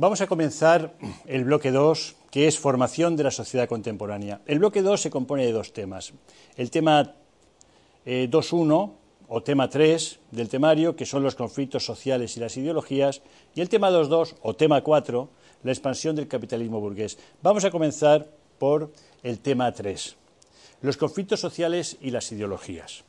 Vamos a comenzar el bloque 2, que es formación de la sociedad contemporánea. El bloque 2 se compone de dos temas. El tema 2.1 eh, o tema 3 del temario, que son los conflictos sociales y las ideologías, y el tema 2.2 o tema 4, la expansión del capitalismo burgués. Vamos a comenzar por el tema 3, los conflictos sociales y las ideologías.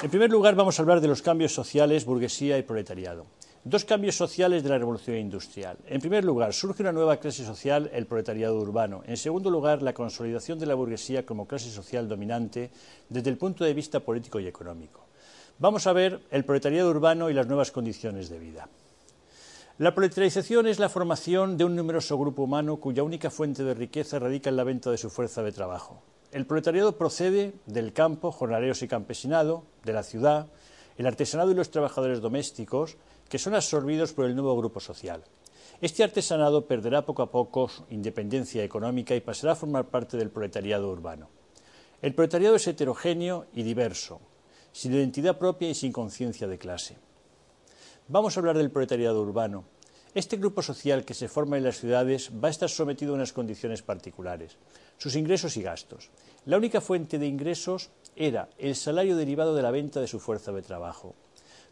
En primer lugar, vamos a hablar de los cambios sociales, burguesía y proletariado. Dos cambios sociales de la revolución industrial. En primer lugar, surge una nueva clase social, el proletariado urbano. En segundo lugar, la consolidación de la burguesía como clase social dominante desde el punto de vista político y económico. Vamos a ver el proletariado urbano y las nuevas condiciones de vida. La proletarización es la formación de un numeroso grupo humano cuya única fuente de riqueza radica en la venta de su fuerza de trabajo. El proletariado procede del campo, jornaleros y campesinado, de la ciudad, el artesanado y los trabajadores domésticos, que son absorbidos por el nuevo grupo social. Este artesanado perderá poco a poco su independencia económica y pasará a formar parte del proletariado urbano. El proletariado es heterogéneo y diverso, sin identidad propia y sin conciencia de clase. Vamos a hablar del proletariado urbano. Este grupo social que se forma en las ciudades va a estar sometido a unas condiciones particulares, sus ingresos y gastos. La única fuente de ingresos era el salario derivado de la venta de su fuerza de trabajo.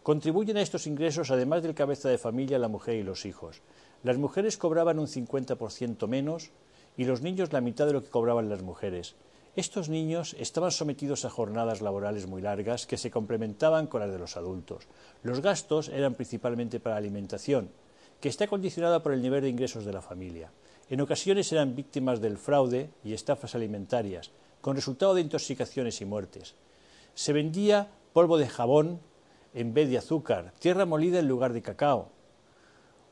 Contribuyen a estos ingresos, además del cabeza de familia, la mujer y los hijos. Las mujeres cobraban un 50% menos y los niños la mitad de lo que cobraban las mujeres. Estos niños estaban sometidos a jornadas laborales muy largas que se complementaban con las de los adultos. Los gastos eran principalmente para alimentación, que está condicionada por el nivel de ingresos de la familia. En ocasiones eran víctimas del fraude y estafas alimentarias, con resultado de intoxicaciones y muertes. Se vendía polvo de jabón en vez de azúcar, tierra molida en lugar de cacao,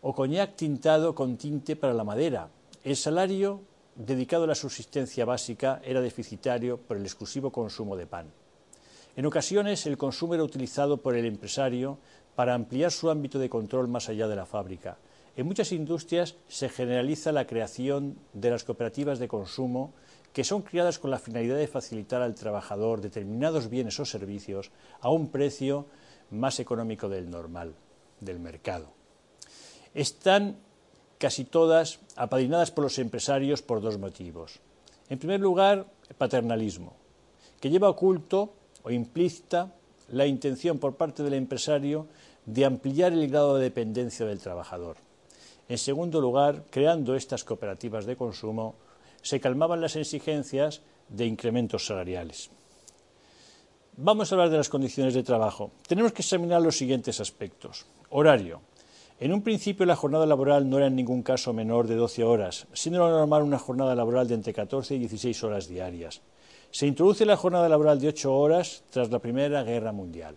o coñac tintado con tinte para la madera. El salario dedicado a la subsistencia básica era deficitario por el exclusivo consumo de pan. En ocasiones el consumo era utilizado por el empresario para ampliar su ámbito de control más allá de la fábrica. En muchas industrias se generaliza la creación de las cooperativas de consumo que son creadas con la finalidad de facilitar al trabajador determinados bienes o servicios a un precio más económico del normal, del mercado. Están casi todas apadrinadas por los empresarios por dos motivos. En primer lugar, paternalismo, que lleva oculto o implícita la intención por parte del empresario de ampliar el grado de dependencia del trabajador. En segundo lugar, creando estas cooperativas de consumo, se calmaban las exigencias de incrementos salariales. Vamos a hablar de las condiciones de trabajo. Tenemos que examinar los siguientes aspectos. Horario. En un principio la jornada laboral no era en ningún caso menor de 12 horas, siendo lo normal una jornada laboral de entre 14 y 16 horas diarias. Se introduce la jornada laboral de 8 horas tras la Primera Guerra Mundial.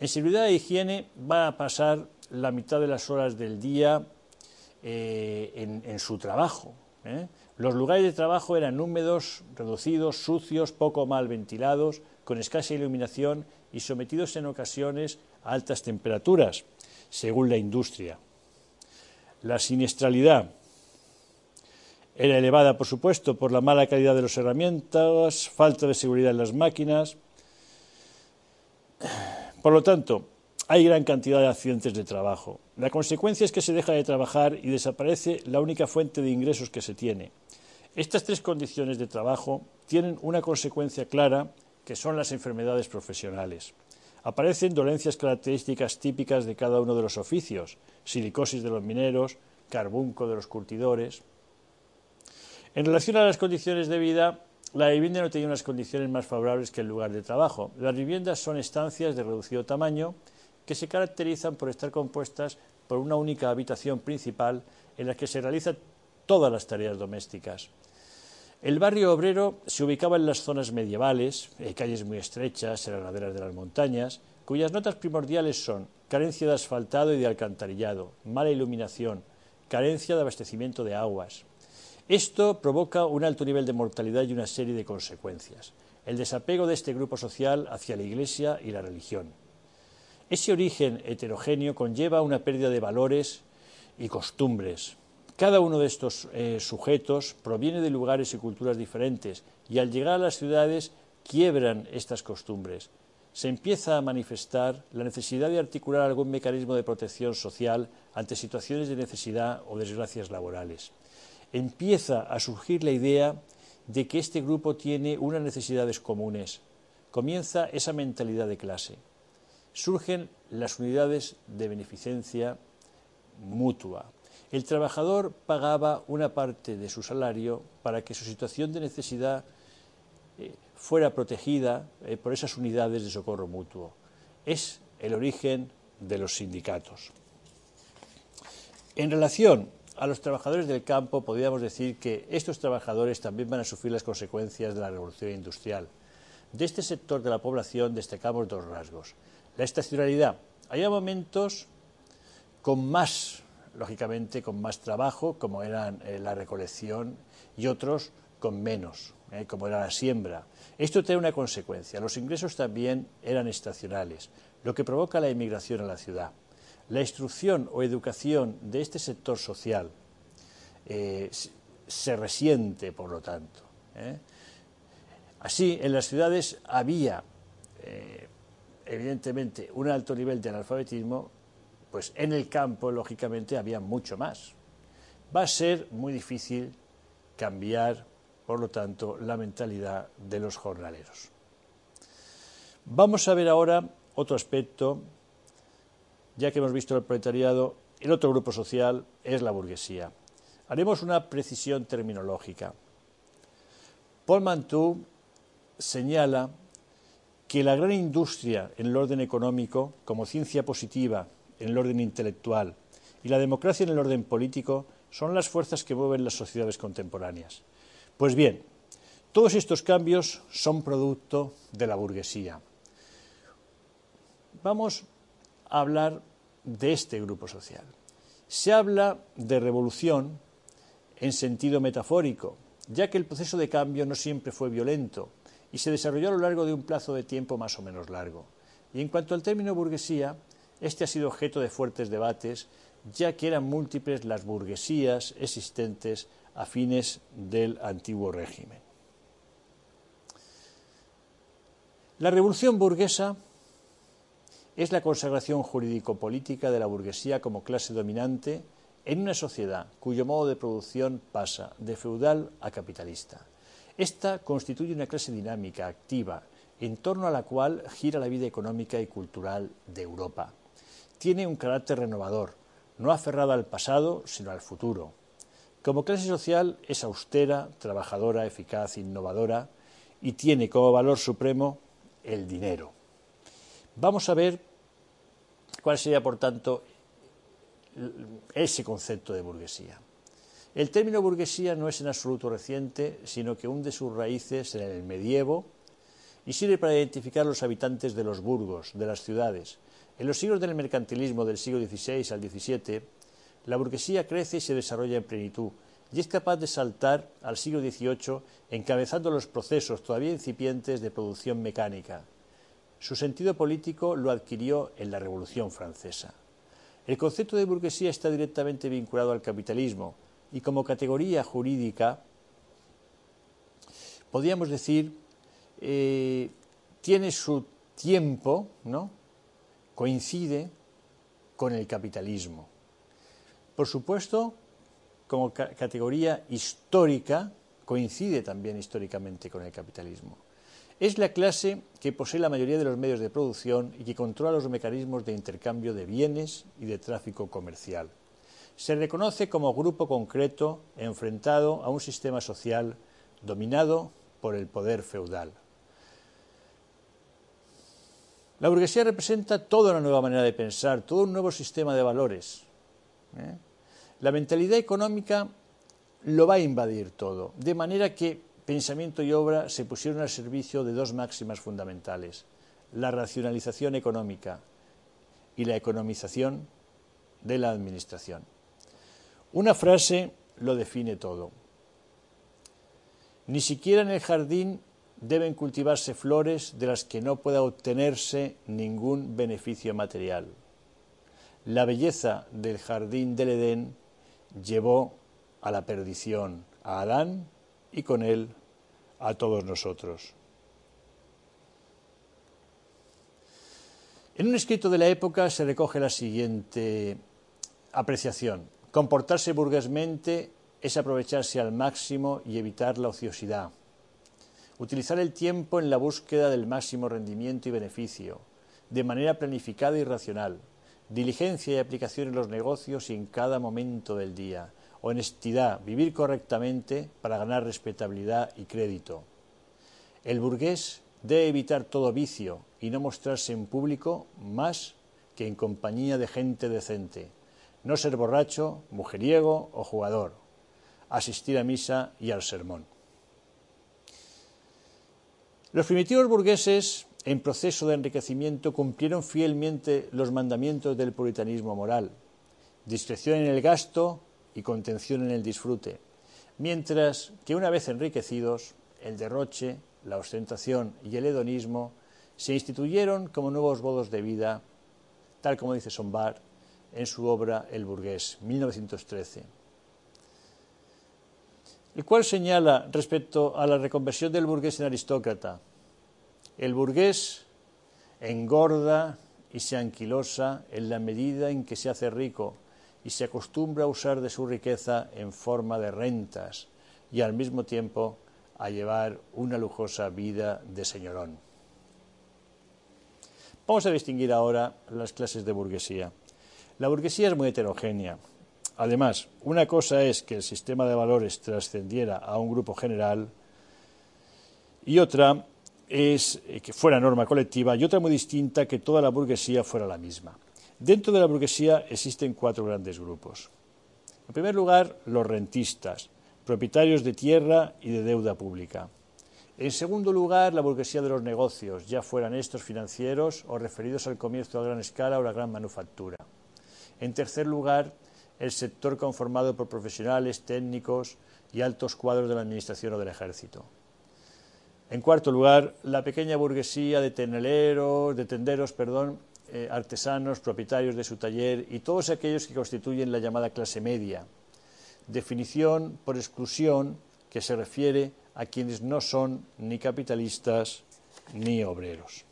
En seguridad e higiene va a pasar la mitad de las horas del día eh, en, su trabajo. ¿eh? Los lugares de trabajo eran húmedos, reducidos, sucios, poco mal ventilados, con escasa iluminación y sometidos en ocasiones a altas temperaturas, según la industria. La siniestralidad era elevada, por supuesto, por la mala calidad de las herramientas, falta de seguridad en las máquinas. Por lo tanto, hay gran cantidad de accidentes de trabajo. La consecuencia es que se deja de trabajar y desaparece la única fuente de ingresos que se tiene. Estas tres condiciones de trabajo tienen una consecuencia clara, que son las enfermedades profesionales. Aparecen dolencias características típicas de cada uno de los oficios, silicosis de los mineros, carbunco de los curtidores. En relación a las condiciones de vida, la vivienda no tiene unas condiciones más favorables que el lugar de trabajo. Las viviendas son estancias de reducido tamaño que se caracterizan por estar compuestas por una única habitación principal en la que se realizan todas las tareas domésticas. El barrio obrero se ubicaba en las zonas medievales, eh, calles muy estrechas, en las laderas de las montañas, cuyas notas primordiales son carencia de asfaltado y de alcantarillado, mala iluminación, carencia de abastecimiento de aguas. Esto provoca un alto nivel de mortalidad y una serie de consecuencias. El desapego de este grupo social hacia la Iglesia y la religión. Ese origen heterogéneo conlleva una pérdida de valores y costumbres, cada uno de estos eh, sujetos proviene de lugares y culturas diferentes y al llegar a las ciudades quiebran estas costumbres. se empieza a manifestar la necesidad de articular algún mecanismo de protección social ante situaciones de necesidad o desgracias laborales. Empieza a surgir la idea de que este grupo tiene unas necesidades comunes. Comienza esa mentalidad de clase. Surgen las unidades de beneficencia mutua. El trabajador pagaba una parte de su salario para que su situación de necesidad eh, fuera protegida eh, por esas unidades de socorro mutuo. Es el origen de los sindicatos. En relación a los trabajadores del campo, podríamos decir que estos trabajadores también van a sufrir las consecuencias de la revolución industrial. De este sector de la población destacamos dos rasgos. La estacionalidad. Hay momentos con más, lógicamente, con más trabajo, como eran eh, la recolección, y otros con menos, eh, como era la siembra. Esto tiene una consecuencia. Los ingresos también eran estacionales, lo que provoca la inmigración a la ciudad. La instrucción o educación de este sector social eh, se resiente, por lo tanto. ¿eh? Así, en las ciudades había, evidentemente, un alto nivel de analfabetismo, pues en el campo, lógicamente, había mucho más. Va a ser muy difícil cambiar por lo tanto, la mentalidad de los jornaleros. Vamos a ver ahora otro aspecto, ya que hemos visto el proletariado, el otro grupo social es la burguesía. Haremos una precisión terminológica. Paul Mantoux señala que la gran industria en el orden económico, como ciencia positiva en el orden intelectual y la democracia en el orden político, son las fuerzas que mueven las sociedades contemporáneas. Pues bien, todos estos cambios son producto de la burguesía. Vamos a hablar de este grupo social. Se habla de revolución en sentido metafórico, ya que el proceso de cambio no siempre fue violento y se desarrolló a lo largo de un plazo de tiempo más o menos largo. Y en cuanto al término burguesía, este ha sido objeto de fuertes debates, ya que eran múltiples las burguesías existentes a fines del antiguo régimen. La revolución burguesa es la consagración jurídico-política de la burguesía como clase dominante en una sociedad cuyo modo de producción pasa de feudal a capitalista. Esta constituye una clase dinámica, activa, en torno a la cual gira la vida económica y cultural de Europa. Tiene un carácter renovador, no aferrado al pasado, sino al futuro, como clase social es austera, trabajadora, eficaz, innovadora y tiene como valor supremo el dinero. Vamos a ver cuál sería, por tanto, ese concepto de burguesía. El término burguesía no es en absoluto reciente, sino que hunde sus raíces en el medievo y sirve para identificar los habitantes de los burgos, de las ciudades. En los siglos del mercantilismo del siglo XVI al XVII, la burguesía crece y se desarrolla en plenitud y es capaz de saltar al siglo XVIII encabezando los procesos todavía incipientes de producción mecánica. Su sentido político lo adquirió en la Revolución Francesa. El concepto de burguesía está directamente vinculado al capitalismo y como categoría jurídica, podríamos decir, eh, tiene su tiempo, ¿no? coincide con el capitalismo. Por supuesto, como categoría histórica, coincide también históricamente con el capitalismo. Es la clase que posee la mayoría de los medios de producción y que controla los mecanismos de intercambio de bienes y de tráfico comercial. Se reconoce como grupo concreto enfrentado a un sistema social dominado por el poder feudal. La burguesía representa toda una nueva manera de pensar, todo un nuevo sistema de valores. ¿eh? La mentalidad económica lo va a invadir todo, de manera que pensamiento y obra se pusieron al servicio de dos máximas fundamentales, la racionalización económica y la economización de la administración. Una frase lo define todo. Ni siquiera en el jardín deben cultivarse flores de las que no pueda obtenerse ningún beneficio material. La belleza del jardín del Edén llevó a la perdición a Adán y con él a todos nosotros. En un escrito de la época se recoge la siguiente apreciación. Comportarse burguesmente es aprovecharse al máximo y evitar la ociosidad. Utilizar el tiempo en la búsqueda del máximo rendimiento y beneficio, de manera planificada y racional. Diligencia y aplicación en los negocios y en cada momento del día. Honestidad, vivir correctamente para ganar respetabilidad y crédito. El burgués debe evitar todo vicio y no mostrarse en público más que en compañía de gente decente. No ser borracho, mujeriego o jugador. Asistir a misa y al sermón. Los primitivos burgueses, en proceso de enriquecimiento, cumplieron fielmente los mandamientos del puritanismo moral, discreción en el gasto y contención en el disfrute, mientras que una vez enriquecidos, el derroche, la ostentación y el hedonismo se instituyeron como nuevos modos de vida, tal como dice Sombart en su obra El burgués, 1913 el cual señala respecto a la reconversión del burgués en aristócrata. El burgués engorda y se anquilosa en la medida en que se hace rico y se acostumbra a usar de su riqueza en forma de rentas y al mismo tiempo a llevar una lujosa vida de señorón. Vamos a distinguir ahora las clases de burguesía. La burguesía es muy heterogénea. Además, una cosa es que el sistema de valores trascendiera a un grupo general y otra es eh, que fuera norma colectiva y otra muy distinta que toda la burguesía fuera la misma. Dentro de la burguesía existen cuatro grandes grupos. En primer lugar, los rentistas, propietarios de tierra y de deuda pública. En segundo lugar, la burguesía de los negocios, ya fueran estos financieros o referidos al comercio a gran escala o la gran manufactura. En tercer lugar, el sector conformado por profesionales, técnicos y altos cuadros de la Administración o del Ejército. En cuarto lugar, la pequeña burguesía de teneleros, de tenderos, perdón, eh, artesanos, propietarios de su taller y todos aquellos que constituyen la llamada clase media. Definición por exclusión que se refiere a quienes no son ni capitalistas ni obreros.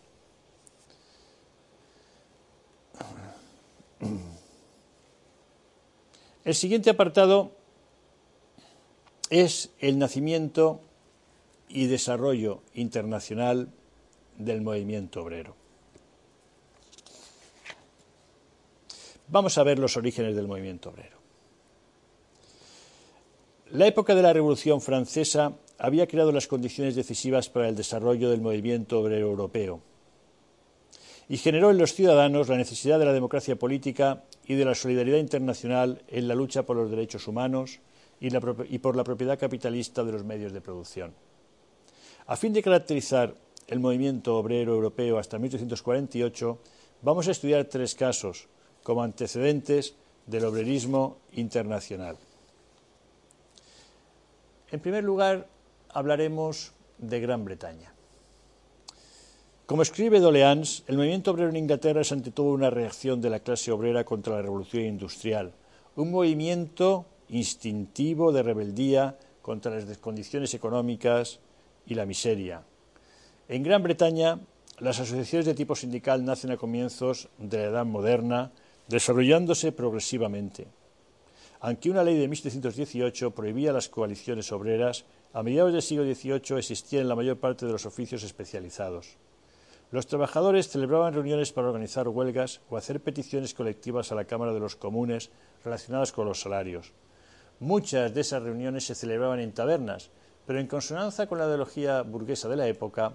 El siguiente apartado es el nacimiento y desarrollo internacional del movimiento obrero. Vamos a ver los orígenes del movimiento obrero. La época de la Revolución Francesa había creado las condiciones decisivas para el desarrollo del movimiento obrero europeo y generó en los ciudadanos la necesidad de la democracia política y de la solidaridad internacional en la lucha por los derechos humanos y, por la propiedad capitalista de los medios de producción. A fin de caracterizar el movimiento obrero europeo hasta 1848, vamos a estudiar tres casos como antecedentes del obrerismo internacional. En primer lugar, hablaremos de Gran Bretaña. Como escribe Doleans, el movimiento obrero en Inglaterra es ante todo una reacción de la clase obrera contra la revolución industrial, un movimiento instintivo de rebeldía contra las descondiciones económicas y la miseria. En Gran Bretaña, las asociaciones de tipo sindical nacen a comienzos de la Edad Moderna, desarrollándose progresivamente. Aunque una ley de 1718 prohibía las coaliciones obreras, a mediados del siglo XVIII existían en la mayor parte de los oficios especializados. Los trabajadores celebraban reuniones para organizar huelgas o hacer peticiones colectivas a la Cámara de los Comunes relacionadas con los salarios. Muchas de esas reuniones se celebraban en tabernas, pero en consonancia con la ideología burguesa de la época,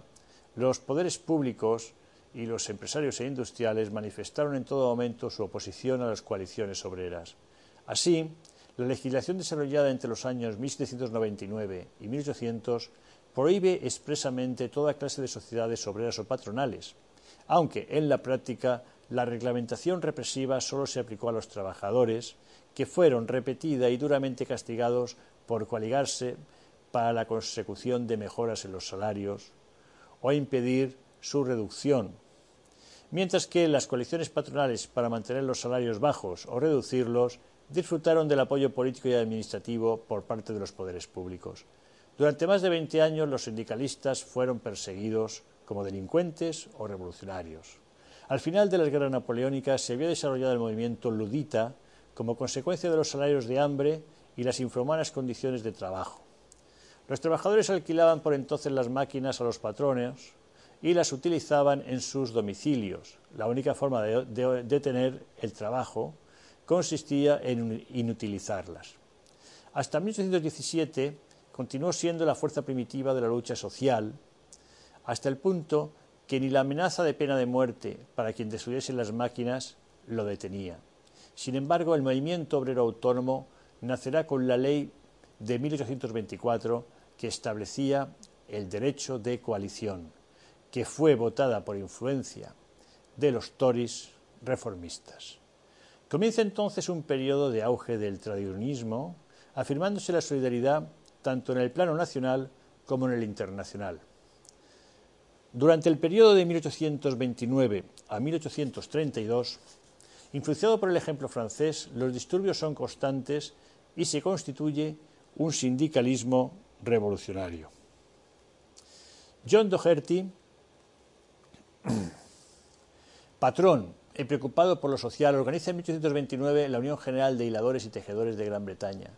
los poderes públicos y los empresarios e industriales manifestaron en todo momento su oposición a las coaliciones obreras. Así, la legislación desarrollada entre los años 1799 y 1800 prohíbe expresamente toda clase de sociedades obreras o patronales, aunque en la práctica la reglamentación represiva solo se aplicó a los trabajadores, que fueron repetida y duramente castigados por coaligarse para la consecución de mejoras en los salarios o impedir su reducción, mientras que las coaliciones patronales para mantener los salarios bajos o reducirlos disfrutaron del apoyo político y administrativo por parte de los poderes públicos. Durante más de 20 años los sindicalistas fueron perseguidos como delincuentes o revolucionarios. Al final de las guerras napoleónicas se había desarrollado el movimiento ludita como consecuencia de los salarios de hambre y las infrahumanas condiciones de trabajo. Los trabajadores alquilaban por entonces las máquinas a los patrones y las utilizaban en sus domicilios. La única forma de, detener el trabajo consistía en inutilizarlas. Hasta 1817 continuó siendo la fuerza primitiva de la lucha social, hasta el punto que ni la amenaza de pena de muerte para quien destruyese las máquinas lo detenía. Sin embargo, el movimiento obrero autónomo nacerá con la ley de 1824 que establecía el derecho de coalición, que fue votada por influencia de los Tories reformistas. Comienza entonces un periodo de auge del tradicionismo, afirmándose la solidaridad tanto en el plano nacional como en el internacional. Durante el periodo de 1829 a 1832, influenciado por el ejemplo francés, los disturbios son constantes y se constituye un sindicalismo revolucionario. John Doherty, patrón y preocupado por lo social, organiza en 1829 la Unión General de Hiladores y Tejedores de Gran Bretaña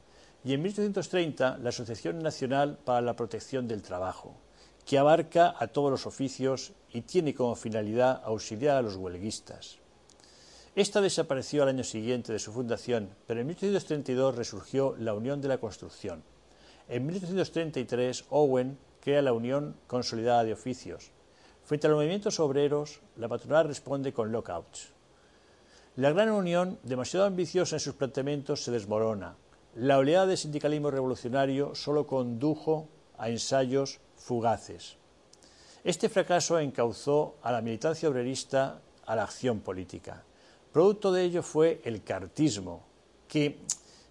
y en 1830 la Asociación Nacional para la Protección del Trabajo que abarca a todos los oficios y tiene como finalidad auxiliar a los huelguistas. Esta desapareció al año siguiente de su fundación, pero en 1832 resurgió la Unión de la Construcción. En 1833 Owen crea la Unión Consolidada de Oficios. Frente a los movimientos obreros, la patronal responde con lockouts. La Gran Unión, demasiado ambiciosa en sus planteamientos, se desmorona. La oleada de sindicalismo revolucionario solo condujo a ensayos fugaces. Este fracaso encauzó a la militancia obrerista a la acción política. Producto de ello fue el cartismo, que,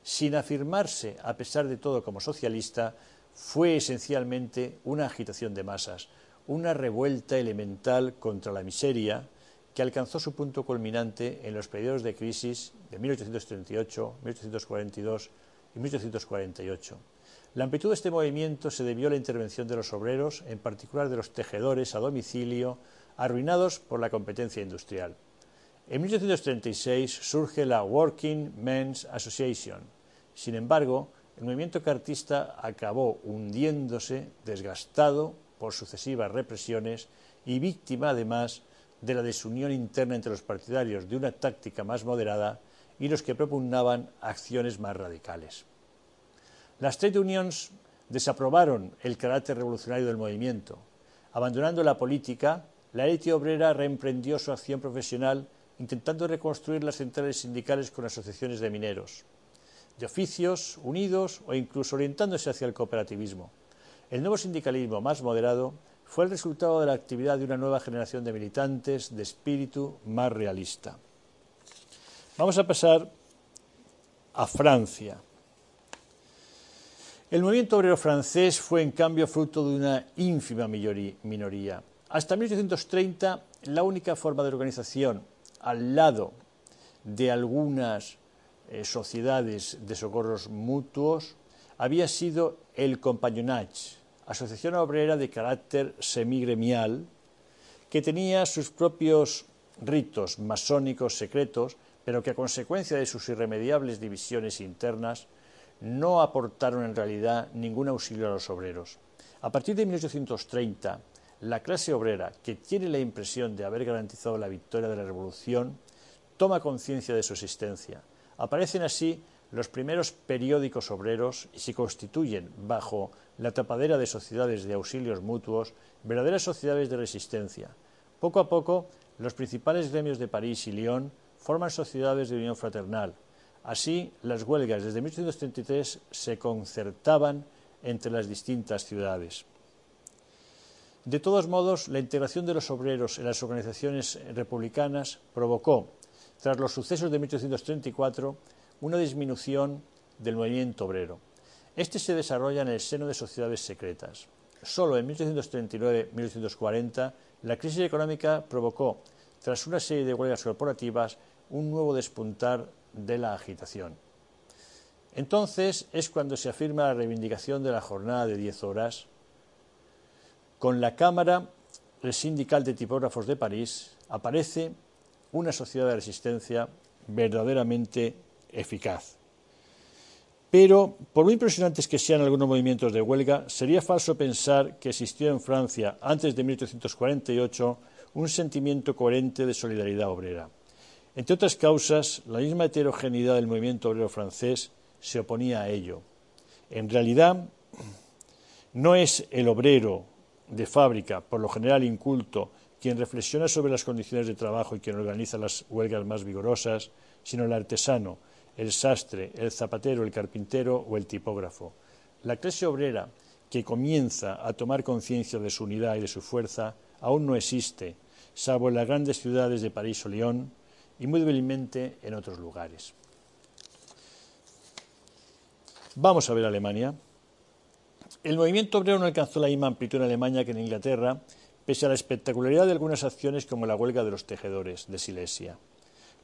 sin afirmarse a pesar de todo como socialista, fue esencialmente una agitación de masas, una revuelta elemental contra la miseria que alcanzó su punto culminante en los periodos de crisis de 1838, 1842 y 1848. La amplitud de este movimiento se debió a la intervención de los obreros, en particular de los tejedores a domicilio, arruinados por la competencia industrial. En 1836 surge la Working Men's Association. Sin embargo, el movimiento cartista acabó hundiéndose, desgastado por sucesivas represiones y víctima además de la desunión interna entre los partidarios de una táctica más moderada y los que propugnaban acciones más radicales. Las trade unions desaprobaron el carácter revolucionario del movimiento. Abandonando la política, la élite obrera reemprendió su acción profesional intentando reconstruir las centrales sindicales con asociaciones de mineros, de oficios unidos o incluso orientándose hacia el cooperativismo. El nuevo sindicalismo más moderado fue el resultado de la actividad de una nueva generación de militantes de espíritu más realista. Vamos a pasar a Francia. El movimiento obrero francés fue en cambio fruto de una ínfima minoría. Hasta 1830 la única forma de organización al lado de algunas eh, sociedades de socorros mutuos había sido el Compagnonnage, asociación obrera de carácter semigremial que tenía sus propios ritos masónicos secretos, pero que a consecuencia de sus irremediables divisiones internas no aportaron en realidad ningún auxilio a los obreros. A partir de 1830, la clase obrera, que tiene la impresión de haber garantizado la victoria de la Revolución, toma conciencia de su existencia. Aparecen así los primeros periódicos obreros y se constituyen, bajo la tapadera de sociedades de auxilios mutuos, verdaderas sociedades de resistencia. Poco a poco, los principales gremios de París y Lyon forman sociedades de unión fraternal, Así, las huelgas desde 1833 se concertaban entre las distintas ciudades. De todos modos, la integración de los obreros en las organizaciones republicanas provocó, tras los sucesos de 1834, una disminución del movimiento obrero. Este se desarrolla en el seno de sociedades secretas. Solo en 1839-1840 la crisis económica provocó, tras una serie de huelgas corporativas, un nuevo despuntar de la agitación. Entonces es cuando se afirma la reivindicación de la jornada de 10 horas. Con la Cámara, el Sindical de Tipógrafos de París aparece una sociedad de resistencia verdaderamente eficaz. Pero, por muy impresionantes que sean algunos movimientos de huelga, sería falso pensar que existió en Francia, antes de 1848, un sentimiento coherente de solidaridad obrera. Entre otras causas, la misma heterogeneidad del movimiento obrero francés se oponía a ello. En realidad, no es el obrero de fábrica, por lo general inculto, quien reflexiona sobre las condiciones de trabajo y quien organiza las huelgas más vigorosas, sino el artesano, el sastre, el zapatero, el carpintero o el tipógrafo. La clase obrera que comienza a tomar conciencia de su unidad y de su fuerza aún no existe, salvo en las grandes ciudades de París o Lyon y muy débilmente en otros lugares. Vamos a ver Alemania. El movimiento obrero no alcanzó la misma amplitud en Alemania que en Inglaterra, pese a la espectacularidad de algunas acciones como la huelga de los tejedores de Silesia.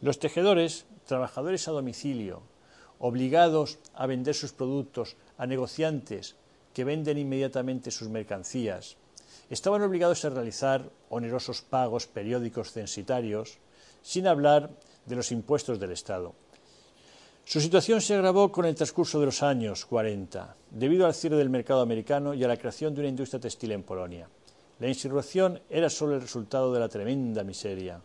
Los tejedores, trabajadores a domicilio, obligados a vender sus productos a negociantes que venden inmediatamente sus mercancías, estaban obligados a realizar onerosos pagos periódicos censitarios, sin hablar de los impuestos del Estado. Su situación se agravó con el transcurso de los años 40, debido al cierre del mercado americano y a la creación de una industria textil en Polonia. La insurrección era solo el resultado de la tremenda miseria.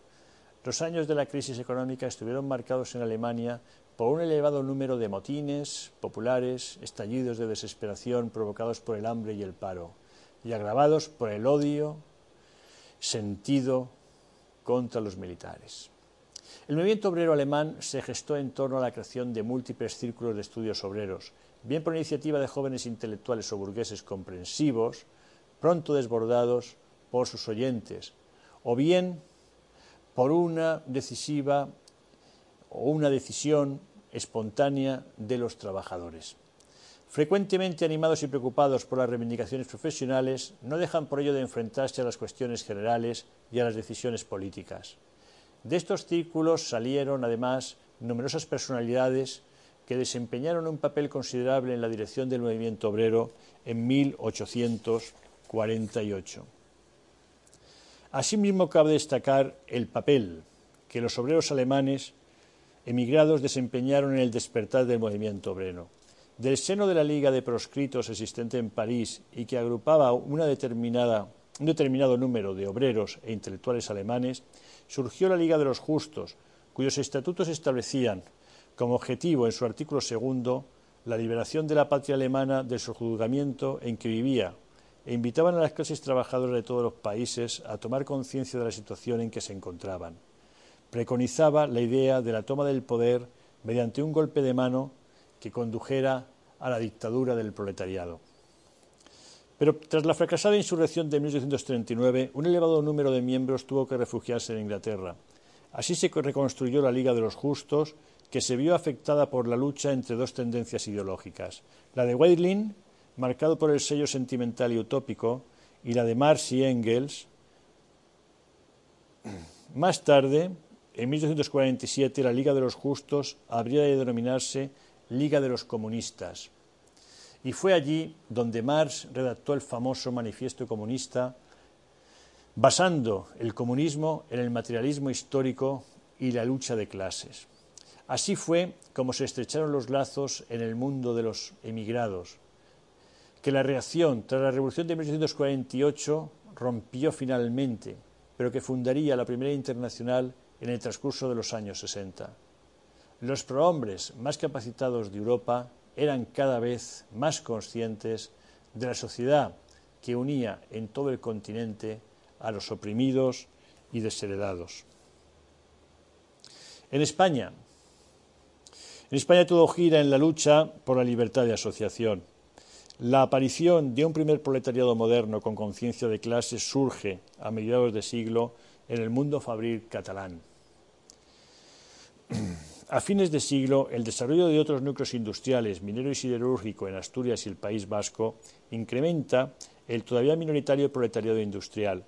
Los años de la crisis económica estuvieron marcados en Alemania por un elevado número de motines populares, estallidos de desesperación provocados por el hambre y el paro, y agravados por el odio sentido contra los militares. El movimiento obrero alemán se gestó en torno a la creación de múltiples círculos de estudios obreros, bien por iniciativa de jóvenes intelectuales o burgueses comprensivos, pronto desbordados por sus oyentes, o bien por una decisiva o una decisión espontánea de los trabajadores. Frecuentemente animados y preocupados por las reivindicaciones profesionales, no dejan por ello de enfrentarse a las cuestiones generales y a las decisiones políticas. De estos círculos salieron, además, numerosas personalidades que desempeñaron un papel considerable en la dirección del movimiento obrero en 1800 48. Asimismo, cabe destacar el papel que los obreros alemanes emigrados desempeñaron en el despertar del movimiento obrero. Del seno de la Liga de Proscritos existente en París y que agrupaba un determinado número de obreros e intelectuales alemanes, surgió la Liga de los Justos, cuyos estatutos establecían como objetivo en su artículo segundo la liberación de la patria alemana del sojuzgamiento en que vivía e invitaban a las clases trabajadoras de todos los países a tomar conciencia de la situación en que se encontraban. Preconizaba la idea de la toma del poder mediante un golpe de mano que condujera a la dictadura del proletariado. Pero tras la fracasada insurrección de 1839, un elevado número de miembros tuvo que refugiarse en Inglaterra. Así se reconstruyó la Liga de los Justos, que se vio afectada por la lucha entre dos tendencias ideológicas, la de Weidling marcado por el sello sentimental y utópico, y la de Marx y Engels. Más tarde, en 1847, la Liga de los Justos habría de denominarse Liga de los Comunistas. Y fue allí donde Marx redactó el famoso Manifiesto Comunista, basando el comunismo en el materialismo histórico y la lucha de clases. Así fue como se estrecharon los lazos en el mundo de los emigrados, que la reacción tras la Revolución de 1848 rompió finalmente, pero que fundaría la primera internacional en el transcurso de los años 60. Los prohombres más capacitados de Europa eran cada vez más conscientes de la sociedad que unía en todo el continente a los oprimidos y desheredados. En España, en España todo gira en la lucha por la libertad de asociación. La aparición de un primer proletariado moderno con conciencia de clase surge a mediados de siglo en el mundo fabril catalán. A fines de siglo, el desarrollo de otros núcleos industriales, minero y siderúrgico en Asturias y el País Vasco, incrementa el todavía minoritario proletariado industrial.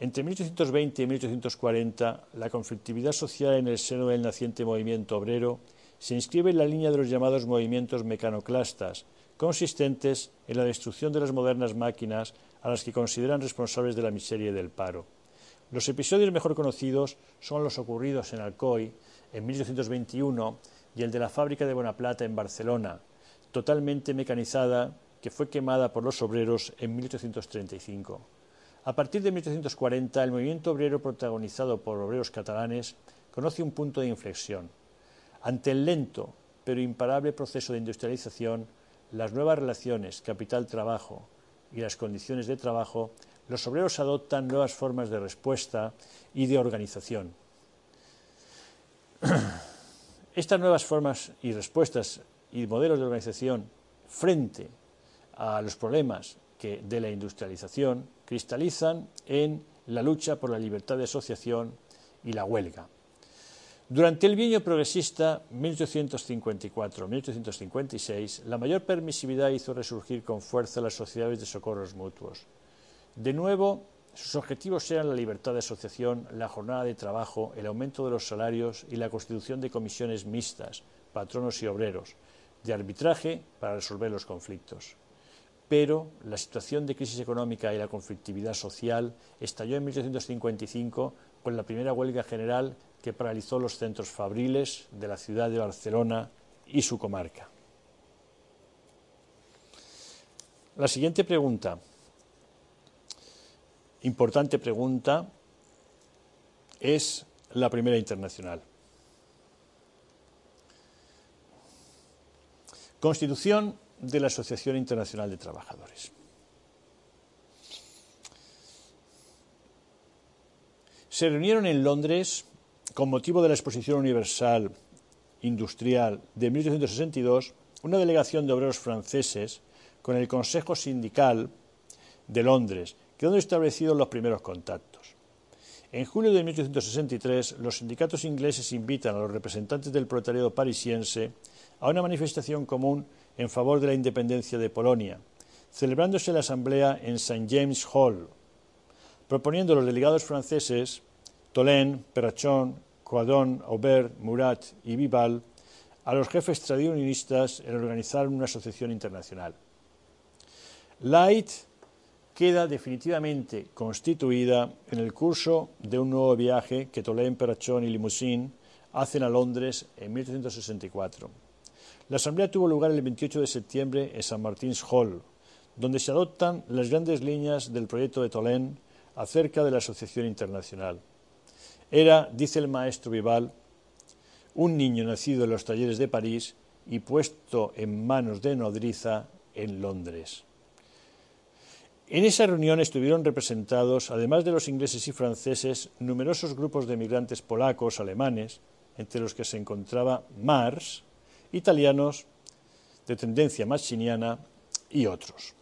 Entre 1820 y 1840, la conflictividad social en el seno del naciente movimiento obrero se inscribe en la línea de los llamados movimientos mecanoclastas, consistentes en la destrucción de las modernas máquinas a las que consideran responsables de la miseria y del paro. Los episodios mejor conocidos son los ocurridos en Alcoy en 1821 y el de la fábrica de Buenaplata en Barcelona, totalmente mecanizada, que fue quemada por los obreros en 1835. A partir de 1840, el movimiento obrero protagonizado por obreros catalanes conoce un punto de inflexión. Ante el lento pero imparable proceso de industrialización, las nuevas relaciones capital-trabajo y las condiciones de trabajo, los obreros adoptan nuevas formas de respuesta y de organización. Estas nuevas formas y respuestas y modelos de organización frente a los problemas que de la industrialización cristalizan en la lucha por la libertad de asociación y la huelga. Durante el bienio progresista 1854-1856, la mayor permisividad hizo resurgir con fuerza las sociedades de socorros mutuos. De nuevo, sus objetivos eran la libertad de asociación, la jornada de trabajo, el aumento de los salarios y la constitución de comisiones mixtas, patronos y obreros, de arbitraje para resolver los conflictos. Pero la situación de crisis económica y la conflictividad social estalló en 1855 con la primera huelga general que paralizó los centros fabriles de la ciudad de Barcelona y su comarca. La siguiente pregunta, importante pregunta, es la primera internacional. Constitución de la Asociación Internacional de Trabajadores. Se reunieron en Londres con motivo de la Exposición Universal Industrial de 1862, una delegación de obreros franceses con el Consejo Sindical de Londres, quedando establecidos los primeros contactos. En julio de 1863, los sindicatos ingleses invitan a los representantes del proletariado parisiense a una manifestación común en favor de la independencia de Polonia, celebrándose la asamblea en St. James Hall, proponiendo a los delegados franceses Tolén, Perrachon, Coadón, Aubert, Murat y Vival a los jefes tradicionalistas en organizar una asociación internacional. Light queda definitivamente constituida en el curso de un nuevo viaje que Tolén, Perrachón y Limousin hacen a Londres en 1864. La asamblea tuvo lugar el 28 de septiembre en St. Martin's Hall, donde se adoptan las grandes líneas del proyecto de Tolén acerca de la Asociación Internacional. Era, dice el maestro Vival, un niño nacido en los talleres de París y puesto en manos de nodriza en Londres. En esa reunión estuvieron representados, además de los ingleses y franceses, numerosos grupos de migrantes polacos, alemanes, entre los que se encontraba Mars, italianos de tendencia machiniana y otros.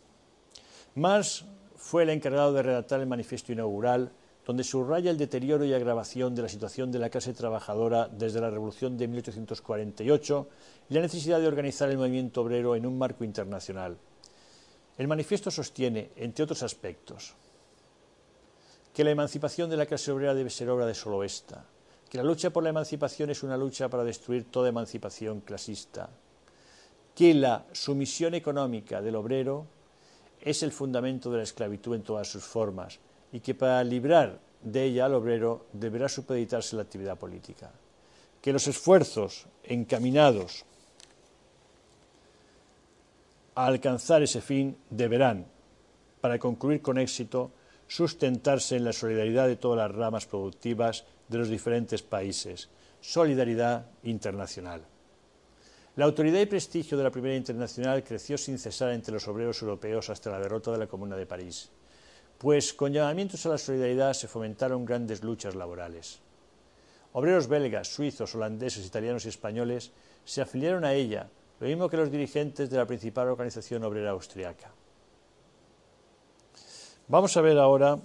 Mars fue el encargado de redactar el manifiesto inaugural donde subraya el deterioro y agravación de la situación de la clase trabajadora desde la Revolución de 1848 y la necesidad de organizar el movimiento obrero en un marco internacional. El manifiesto sostiene, entre otros aspectos, que la emancipación de la clase obrera debe ser obra de solo esta, que la lucha por la emancipación es una lucha para destruir toda emancipación clasista, que la sumisión económica del obrero es el fundamento de la esclavitud en todas sus formas, y que para librar de ella al obrero deberá supeditarse la actividad política. Que los esfuerzos encaminados a alcanzar ese fin deberán, para concluir con éxito, sustentarse en la solidaridad de todas las ramas productivas de los diferentes países, solidaridad internacional. La autoridad y prestigio de la Primera Internacional creció sin cesar entre los obreros europeos hasta la derrota de la Comuna de París pues con llamamientos a la solidaridad se fomentaron grandes luchas laborales. Obreros belgas, suizos, holandeses, italianos y españoles se afiliaron a ella, lo mismo que los dirigentes de la principal organización obrera austriaca. Vamos a ver ahora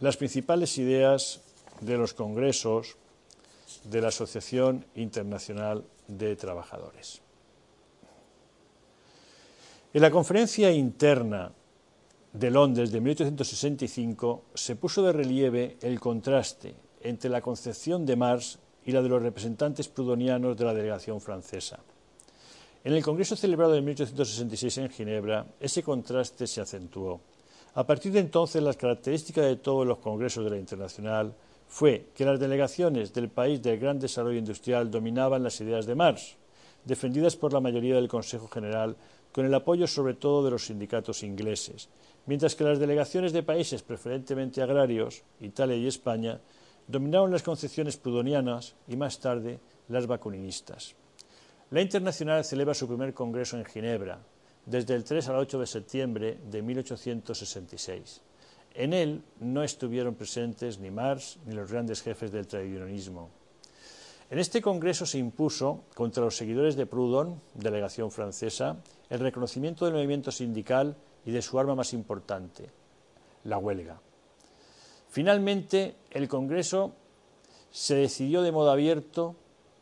las principales ideas de los congresos de la Asociación Internacional de Trabajadores. En la conferencia interna de Londres de 1865 se puso de relieve el contraste entre la concepción de Marx y la de los representantes prudonianos de la delegación francesa. En el Congreso celebrado en 1866 en Ginebra, ese contraste se acentuó. A partir de entonces, las características de todos los congresos de la Internacional fue que las delegaciones del país del gran desarrollo industrial dominaban las ideas de Marx, defendidas por la mayoría del Consejo General, con el apoyo sobre todo de los sindicatos ingleses, mientras que las delegaciones de países preferentemente agrarios, Italia y España, dominaron las concepciones prudonianas y más tarde las vacuninistas. La Internacional celebra su primer congreso en Ginebra, desde el 3 al 8 de septiembre de 1866. En él no estuvieron presentes ni Marx ni los grandes jefes del tradicionalismo. En este congreso se impuso, contra los seguidores de Proudhon, delegación francesa, el reconocimiento del movimiento sindical y de su arma más importante, la huelga. Finalmente, el Congreso se decidió de modo abierto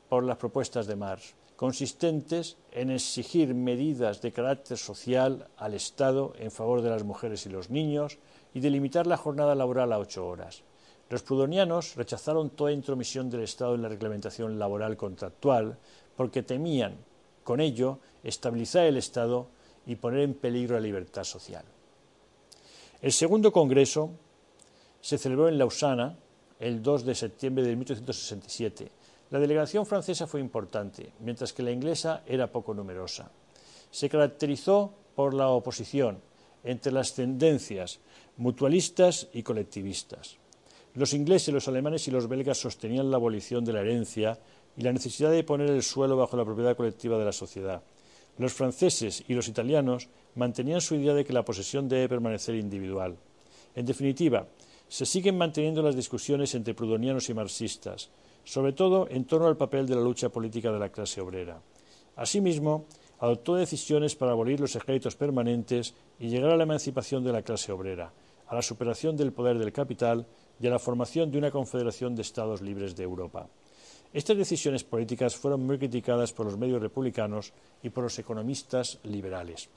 por las propuestas de Marx, consistentes en exigir medidas de carácter social al Estado en favor de las mujeres y los niños y de limitar la jornada laboral a ocho horas. Los prudonianos rechazaron toda intromisión del Estado en la reglamentación laboral contractual porque temían, con ello, estabilizar el Estado y poner en peligro la libertad social. El segundo Congreso se celebró en Lausana el 2 de septiembre de 1867. La delegación francesa fue importante, mientras que la inglesa era poco numerosa. Se caracterizó por la oposición entre las tendencias mutualistas y colectivistas. Los ingleses, los alemanes y los belgas sostenían la abolición de la herencia y la necesidad de poner el suelo bajo la propiedad colectiva de la sociedad. Los franceses y los italianos mantenían su idea de que la posesión debe permanecer individual. En definitiva, se siguen manteniendo las discusiones entre prudonianos y marxistas, sobre todo en torno al papel de la lucha política de la clase obrera. Asimismo, adoptó decisiones para abolir los ejércitos permanentes y llegar a la emancipación de la clase obrera, a la superación del poder del capital y a la formación de una confederación de Estados libres de Europa. Estas decisiones políticas fueron muy criticadas por los medios republicanos y por los economistas liberales.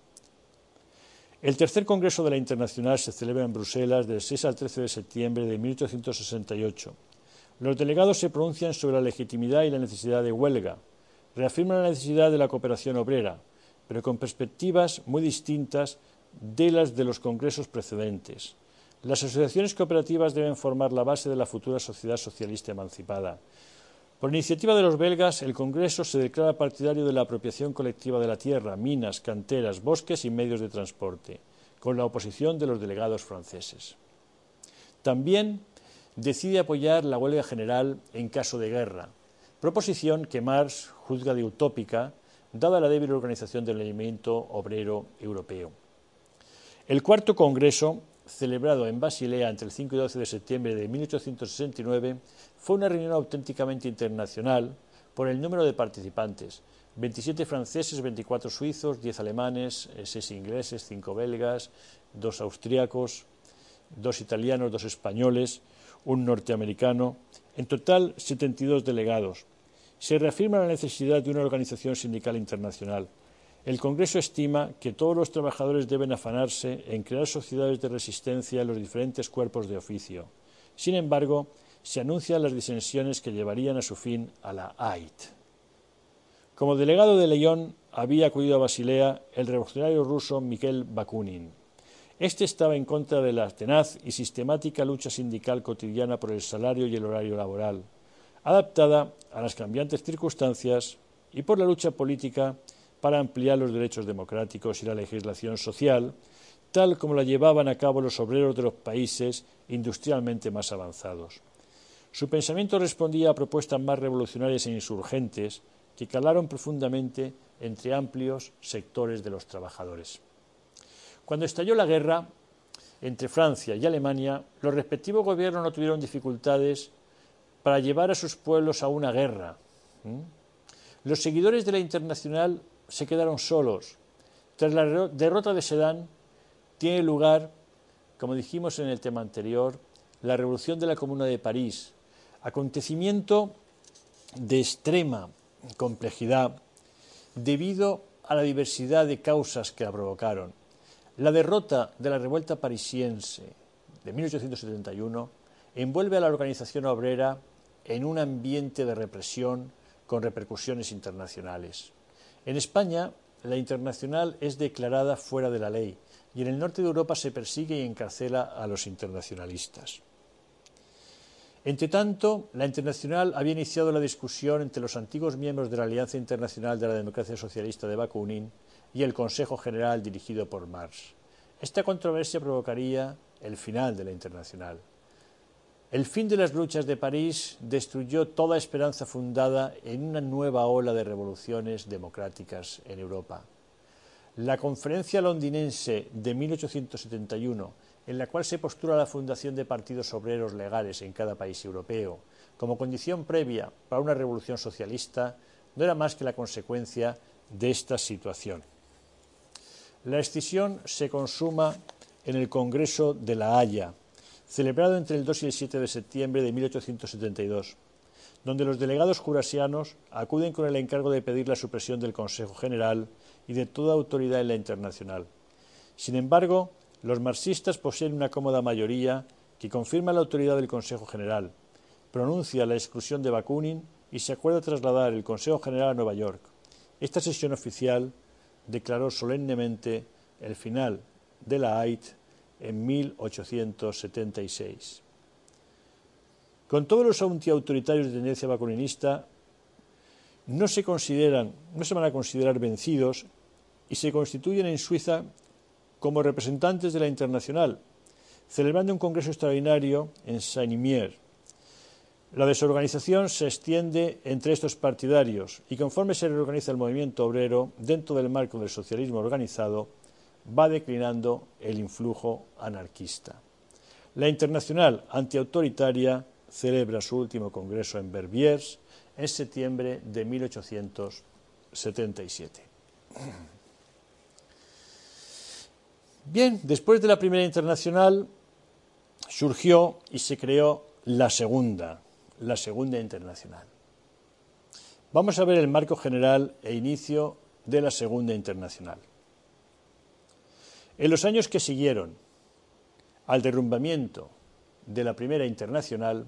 El tercer Congreso de la Internacional se celebra en Bruselas del 6 al 13 de septiembre de 1868. Los delegados se pronuncian sobre la legitimidad y la necesidad de huelga, reafirman la necesidad de la cooperación obrera, pero con perspectivas muy distintas de las de los congresos precedentes. Las asociaciones cooperativas deben formar la base de la futura sociedad socialista emancipada. Por iniciativa de los belgas, el Congreso se declara partidario de la apropiación colectiva de la tierra, minas, canteras, bosques y medios de transporte, con la oposición de los delegados franceses. También decide apoyar la huelga general en caso de guerra, proposición que Marx juzga de utópica, dada la débil organización del movimiento obrero europeo. El cuarto Congreso celebrado en Basilea entre el 5 y 12 de septiembre de 1869, fue una reunión auténticamente internacional por el número de participantes, 27 franceses, 24 suizos, 10 alemanes, 6 ingleses, 5 belgas, 2 austríacos, 2 italianos, 2 españoles, un norteamericano, en total 72 delegados. Se reafirma la necesidad de una organización sindical internacional. El Congreso estima que todos los trabajadores deben afanarse en crear sociedades de resistencia en los diferentes cuerpos de oficio. Sin embargo, se anuncian las disensiones que llevarían a su fin a la AIT. Como delegado de León había acudido a Basilea el revolucionario ruso Mikhail Bakunin. Este estaba en contra de la tenaz y sistemática lucha sindical cotidiana por el salario y el horario laboral, adaptada a las cambiantes circunstancias y por la lucha política para ampliar los derechos democráticos y la legislación social, tal como la llevaban a cabo los obreros de los países industrialmente más avanzados. Su pensamiento respondía a propuestas más revolucionarias e insurgentes que calaron profundamente entre amplios sectores de los trabajadores. Cuando estalló la guerra entre Francia y Alemania, los respectivos gobiernos no tuvieron dificultades para llevar a sus pueblos a una guerra. Los seguidores de la Internacional se quedaron solos. Tras la derrota de Sedán, tiene lugar, como dijimos en el tema anterior, la revolución de la Comuna de París, acontecimiento de extrema complejidad debido a la diversidad de causas que la provocaron. La derrota de la revuelta parisiense de 1871 envuelve a la organización obrera en un ambiente de represión con repercusiones internacionales. En España, la internacional es declarada fuera de la ley y en el norte de Europa se persigue y encarcela a los internacionalistas. Entre tanto, la Internacional había iniciado la discusión entre los antiguos miembros de la Alianza Internacional de la Democracia Socialista de Bakunin y el Consejo General dirigido por Marx. Esta controversia provocaría el final de la Internacional. El fin de las luchas de París destruyó toda esperanza fundada en una nueva ola de revoluciones democráticas en Europa. La conferencia londinense de 1871, en la cual se postula la fundación de partidos obreros legales en cada país europeo, como condición previa para una revolución socialista, no era más que la consecuencia de esta situación. La escisión se consuma en el Congreso de La Haya, celebrado entre el 2 y el 7 de septiembre de 1872, donde los delegados jurasianos acuden con el encargo de pedir la supresión del Consejo General y de toda autoridad en la internacional. Sin embargo, los marxistas poseen una cómoda mayoría que confirma la autoridad del Consejo General, pronuncia la exclusión de Bakunin y se acuerda trasladar el Consejo General a Nueva York. Esta sesión oficial declaró solemnemente el final de la AIT en 1876. Con todos los antiautoritarios de tendencia bakuninista, no se, consideran, no se van a considerar vencidos y se constituyen en Suiza como representantes de la Internacional, celebrando un congreso extraordinario en Saint-Imier. La desorganización se extiende entre estos partidarios y conforme se reorganiza el movimiento obrero dentro del marco del socialismo organizado, va declinando el influjo anarquista. La Internacional Antiautoritaria celebra su último congreso en Verviers en septiembre de 1877. Bien, después de la primera internacional surgió y se creó la segunda, la segunda internacional. Vamos a ver el marco general e inicio de la segunda internacional. En los años que siguieron al derrumbamiento de la Primera Internacional,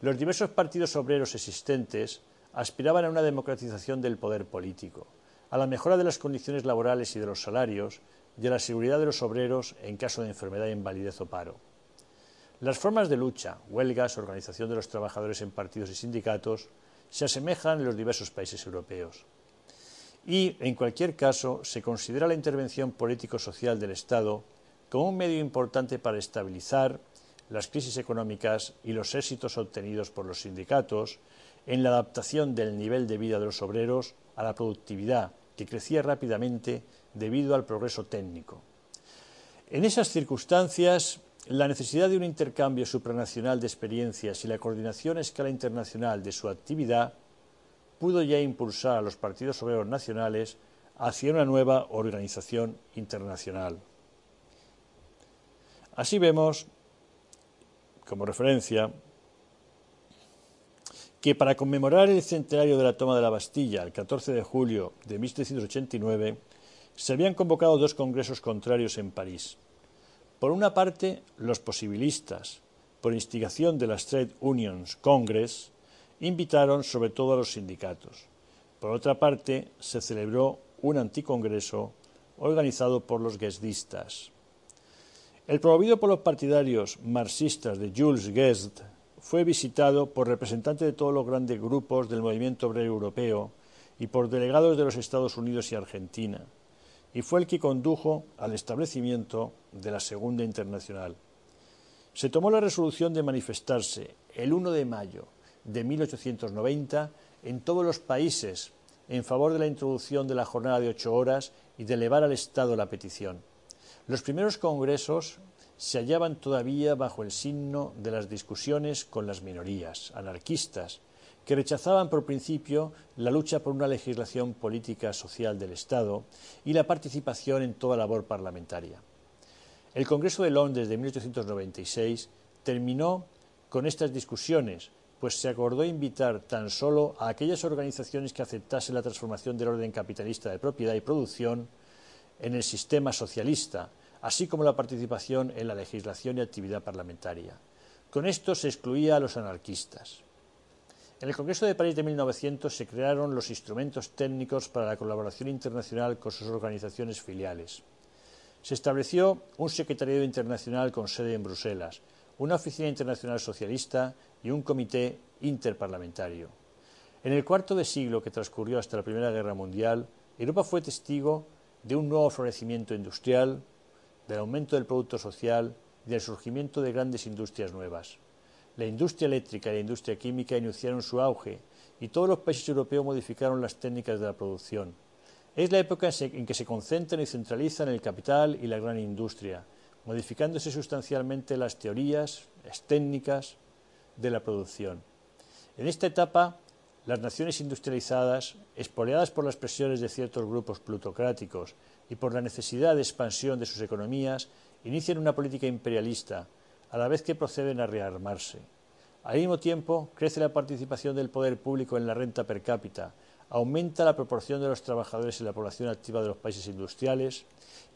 los diversos partidos obreros existentes aspiraban a una democratización del poder político, a la mejora de las condiciones laborales y de los salarios y a la seguridad de los obreros en caso de enfermedad, invalidez o paro. Las formas de lucha, huelgas, organización de los trabajadores en partidos y sindicatos, se asemejan en los diversos países europeos y, en cualquier caso, se considera la intervención político-social del Estado como un medio importante para estabilizar las crisis económicas y los éxitos obtenidos por los sindicatos en la adaptación del nivel de vida de los obreros a la productividad, que crecía rápidamente debido al progreso técnico. En esas circunstancias, la necesidad de un intercambio supranacional de experiencias y la coordinación a escala internacional de su actividad pudo ya impulsar a los partidos obreros nacionales hacia una nueva organización internacional. Así vemos, como referencia, que para conmemorar el centenario de la toma de la Bastilla, el 14 de julio de 1789, se habían convocado dos congresos contrarios en París. Por una parte, los posibilistas, por instigación de las Trade Unions Congress, invitaron sobre todo a los sindicatos. Por otra parte, se celebró un anticongreso organizado por los guesdistas. El promovido por los partidarios marxistas de Jules Guesd fue visitado por representantes de todos los grandes grupos del movimiento obrero europeo y por delegados de los Estados Unidos y Argentina, y fue el que condujo al establecimiento de la Segunda Internacional. Se tomó la resolución de manifestarse el 1 de mayo de 1890 en todos los países en favor de la introducción de la jornada de ocho horas y de elevar al Estado la petición. Los primeros congresos se hallaban todavía bajo el signo de las discusiones con las minorías anarquistas, que rechazaban por principio la lucha por una legislación política social del Estado y la participación en toda labor parlamentaria. El Congreso de Londres de 1896 terminó con estas discusiones, pues se acordó invitar tan solo a aquellas organizaciones que aceptasen la transformación del orden capitalista de propiedad y producción en el sistema socialista, así como la participación en la legislación y actividad parlamentaria. Con esto se excluía a los anarquistas. En el Congreso de París de 1900 se crearon los instrumentos técnicos para la colaboración internacional con sus organizaciones filiales. Se estableció un secretariado internacional con sede en Bruselas, una oficina internacional socialista y un comité interparlamentario. En el cuarto de siglo que transcurrió hasta la Primera Guerra Mundial, Europa fue testigo de un nuevo florecimiento industrial, del aumento del producto social y del surgimiento de grandes industrias nuevas. La industria eléctrica y la industria química iniciaron su auge y todos los países europeos modificaron las técnicas de la producción. Es la época en que se concentran y centralizan el capital y la gran industria, modificándose sustancialmente las teorías, las técnicas de la producción. En esta etapa, las naciones industrializadas, espoleadas por las presiones de ciertos grupos plutocráticos y por la necesidad de expansión de sus economías, inician una política imperialista, a la vez que proceden a rearmarse. Al mismo tiempo, crece la participación del poder público en la renta per cápita, aumenta la proporción de los trabajadores en la población activa de los países industriales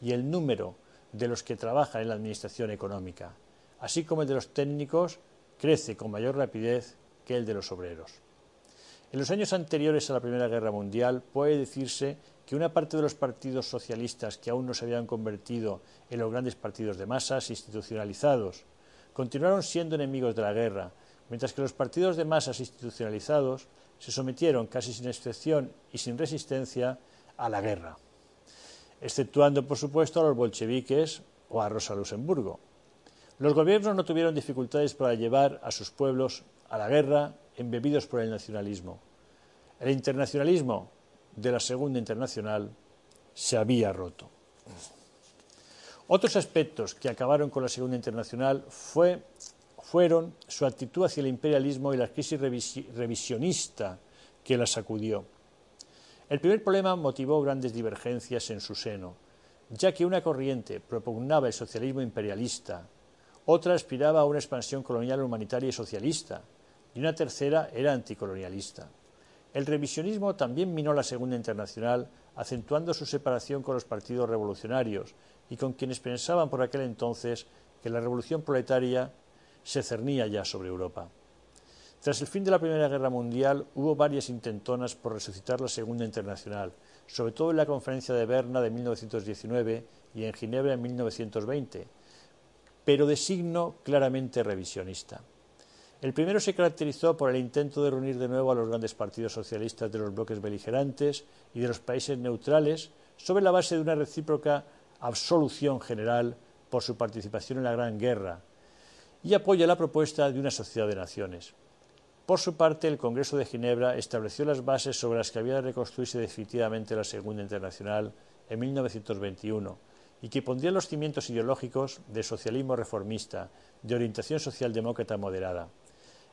y el número de los que trabajan en la administración económica, así como el de los técnicos, crece con mayor rapidez que el de los obreros. En los años anteriores a la Primera Guerra Mundial puede decirse que una parte de los partidos socialistas que aún no se habían convertido en los grandes partidos de masas institucionalizados continuaron siendo enemigos de la guerra, mientras que los partidos de masas institucionalizados se sometieron casi sin excepción y sin resistencia a la guerra, exceptuando por supuesto a los bolcheviques o a Rosa Luxemburgo. Los gobiernos no tuvieron dificultades para llevar a sus pueblos a la guerra embebidos por el nacionalismo. El internacionalismo de la Segunda Internacional se había roto. Otros aspectos que acabaron con la Segunda Internacional fueron su actitud hacia el imperialismo y la crisis revisionista que la sacudió. El primer problema motivó grandes divergencias en su seno, ya que una corriente propugnaba el socialismo imperialista, otra aspiraba a una expansión colonial humanitaria y socialista, y una tercera era anticolonialista. El revisionismo también minó la Segunda Internacional, acentuando su separación con los partidos revolucionarios y con quienes pensaban por aquel entonces que la revolución proletaria se cernía ya sobre Europa. Tras el fin de la Primera Guerra Mundial hubo varias intentonas por resucitar la Segunda Internacional, sobre todo en la Conferencia de Berna de 1919 y en Ginebra en 1920, pero de signo claramente revisionista. El primero se caracterizó por el intento de reunir de nuevo a los grandes partidos socialistas de los bloques beligerantes y de los países neutrales sobre la base de una recíproca absolución general por su participación en la Gran Guerra y apoya la propuesta de una sociedad de naciones. Por su parte, el Congreso de Ginebra estableció las bases sobre las que había de reconstruirse definitivamente la Segunda Internacional en 1921 y que pondría los cimientos ideológicos del socialismo reformista, de orientación socialdemócrata moderada.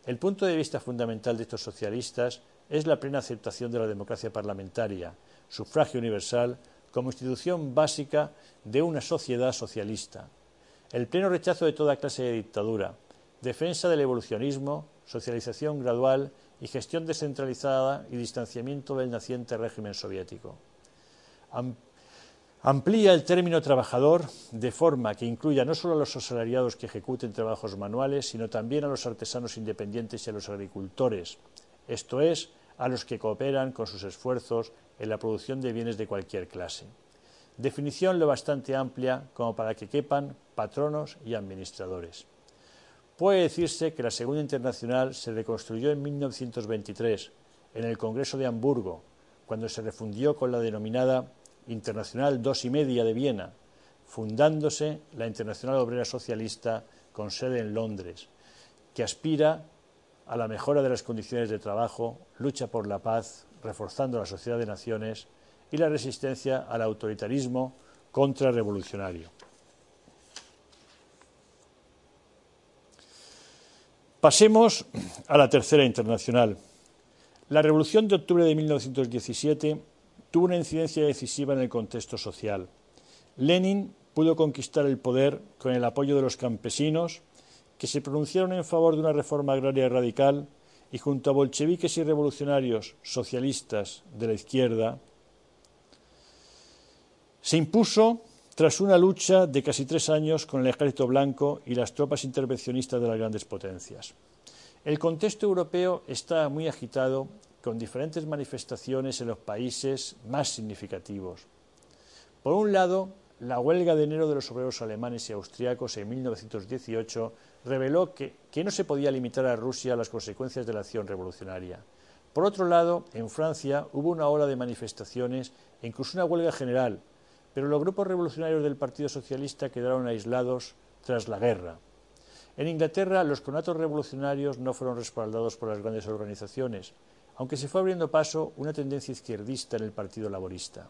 El punto de vista fundamental de estos socialistas es la plena aceptación de la democracia parlamentaria, sufragio universal, como institución básica de una sociedad socialista, el pleno rechazo de toda clase de dictadura, defensa del evolucionismo, socialización gradual y gestión descentralizada y distanciamiento del naciente régimen soviético. Amplía el término trabajador de forma que incluya no solo a los asalariados que ejecuten trabajos manuales, sino también a los artesanos independientes y a los agricultores, esto es, a los que cooperan con sus esfuerzos en la producción de bienes de cualquier clase. Definición lo bastante amplia como para que quepan patronos y administradores. Puede decirse que la Segunda Internacional se reconstruyó en 1923 en el Congreso de Hamburgo, cuando se refundió con la denominada Internacional Dos y Media de Viena, fundándose la Internacional Obrera Socialista con sede en Londres, que aspira a la mejora de las condiciones de trabajo, lucha por la paz, reforzando la sociedad de naciones y la resistencia al autoritarismo contrarrevolucionario. Pasemos a la tercera internacional. La Revolución de octubre de 1917 tuvo una incidencia decisiva en el contexto social. Lenin pudo conquistar el poder con el apoyo de los campesinos, que se pronunciaron en favor de una reforma agraria radical y junto a bolcheviques y revolucionarios socialistas de la izquierda, se impuso tras una lucha de casi tres años con el ejército blanco y las tropas intervencionistas de las grandes potencias. El contexto europeo está muy agitado con diferentes manifestaciones en los países más significativos. Por un lado, la huelga de enero de los obreros alemanes y austriacos en 1918 reveló que, no se podía limitar a Rusia las consecuencias de la acción revolucionaria. Por otro lado, en Francia hubo una ola de manifestaciones e incluso una huelga general, pero los grupos revolucionarios del Partido Socialista quedaron aislados tras la guerra. En Inglaterra, los conatos revolucionarios no fueron respaldados por las grandes organizaciones, aunque se fue abriendo paso una tendencia izquierdista en el Partido Laborista.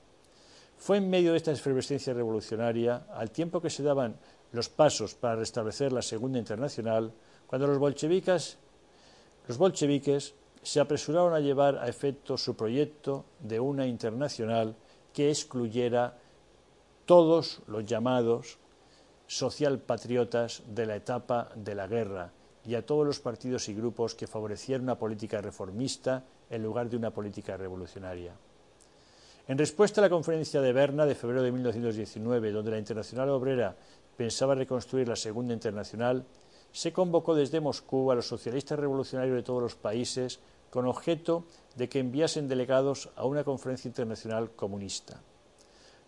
Fue en medio de esta efervescencia revolucionaria, al tiempo que se daban los pasos para restablecer la Segunda Internacional, cuando los bolcheviques, los bolcheviques se apresuraron a llevar a efecto su proyecto de una internacional que excluyera todos los llamados socialpatriotas de la etapa de la guerra y a todos los partidos y grupos que favorecieran una política reformista en lugar de una política revolucionaria. En respuesta a la conferencia de Berna de febrero de 1919, donde la Internacional Obrera pensaba reconstruir la Segunda Internacional, se convocó desde Moscú a los socialistas revolucionarios de todos los países con objeto de que enviasen delegados a una conferencia internacional comunista.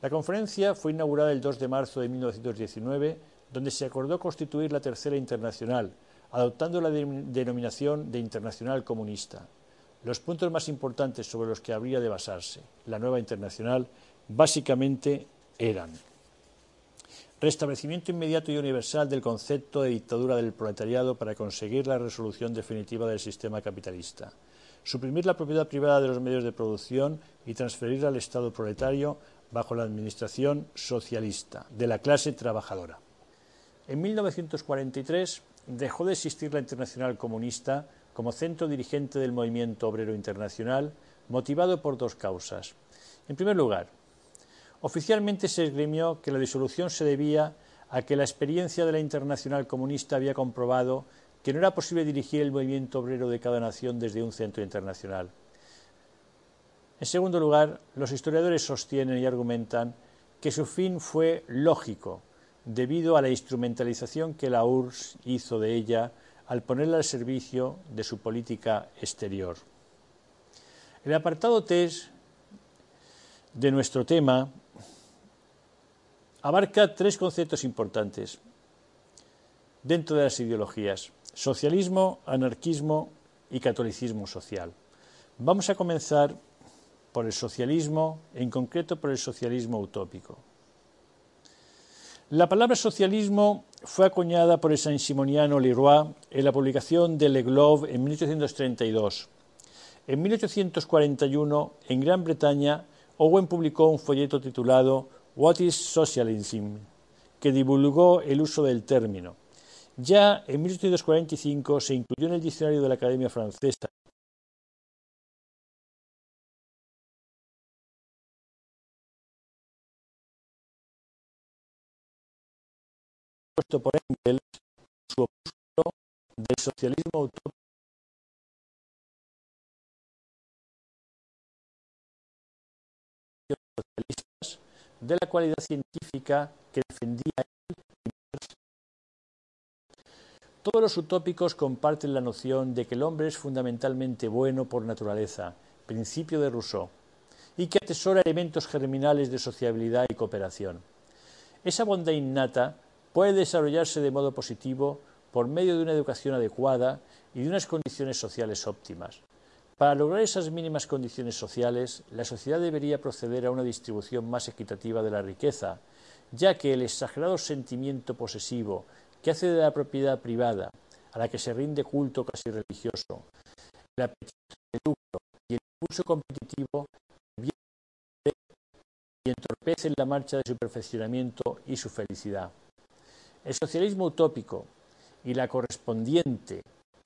La conferencia fue inaugurada el 2 de marzo de 1919, donde se acordó constituir la Tercera Internacional, adoptando la denominación de Internacional Comunista. Los puntos más importantes sobre los que habría de basarse la nueva internacional básicamente eran restablecimiento inmediato y universal del concepto de dictadura del proletariado para conseguir la resolución definitiva del sistema capitalista, suprimir la propiedad privada de los medios de producción y transferir al Estado proletario bajo la administración socialista de la clase trabajadora. En 1943 dejó de existir la Internacional Comunista como centro dirigente del movimiento obrero internacional, motivado por dos causas. En primer lugar, oficialmente se esgrimió que la disolución se debía a que la experiencia de la Internacional Comunista había comprobado que no era posible dirigir el movimiento obrero de cada nación desde un centro internacional. En segundo lugar, los historiadores sostienen y argumentan que su fin fue lógico, debido a la instrumentalización que la URSS hizo de ella al ponerla al servicio de su política exterior. El apartado 3 de nuestro tema abarca tres conceptos importantes dentro de las ideologías, socialismo, anarquismo y catolicismo social. Vamos a comenzar por el socialismo, en concreto por el socialismo utópico. La palabra socialismo fue acuñada por el saint-simoniano Leroy en la publicación de Le Globe en 1832. En 1841, en Gran Bretaña, Owen publicó un folleto titulado What is Socialism, que divulgó el uso del término. Ya en 1845 se incluyó en el diccionario de la Academia Francesa por Engels su opúsculo del socialismo utópico de la cualidad científica que defendía él. Todos los utópicos comparten la noción de que el hombre es fundamentalmente bueno por naturaleza, principio de Rousseau, y que atesora elementos germinales de sociabilidad y cooperación. Esa bondad innata puede desarrollarse de modo positivo por medio de una educación adecuada y de unas condiciones sociales óptimas. Para lograr esas mínimas condiciones sociales, la sociedad debería proceder a una distribución más equitativa de la riqueza, ya que el exagerado sentimiento posesivo que hace de la propiedad privada, a la que se rinde culto casi religioso, el apetito de lucro y el impulso competitivo y entorpecen la marcha de su perfeccionamiento y su felicidad. El socialismo utópico y la correspondiente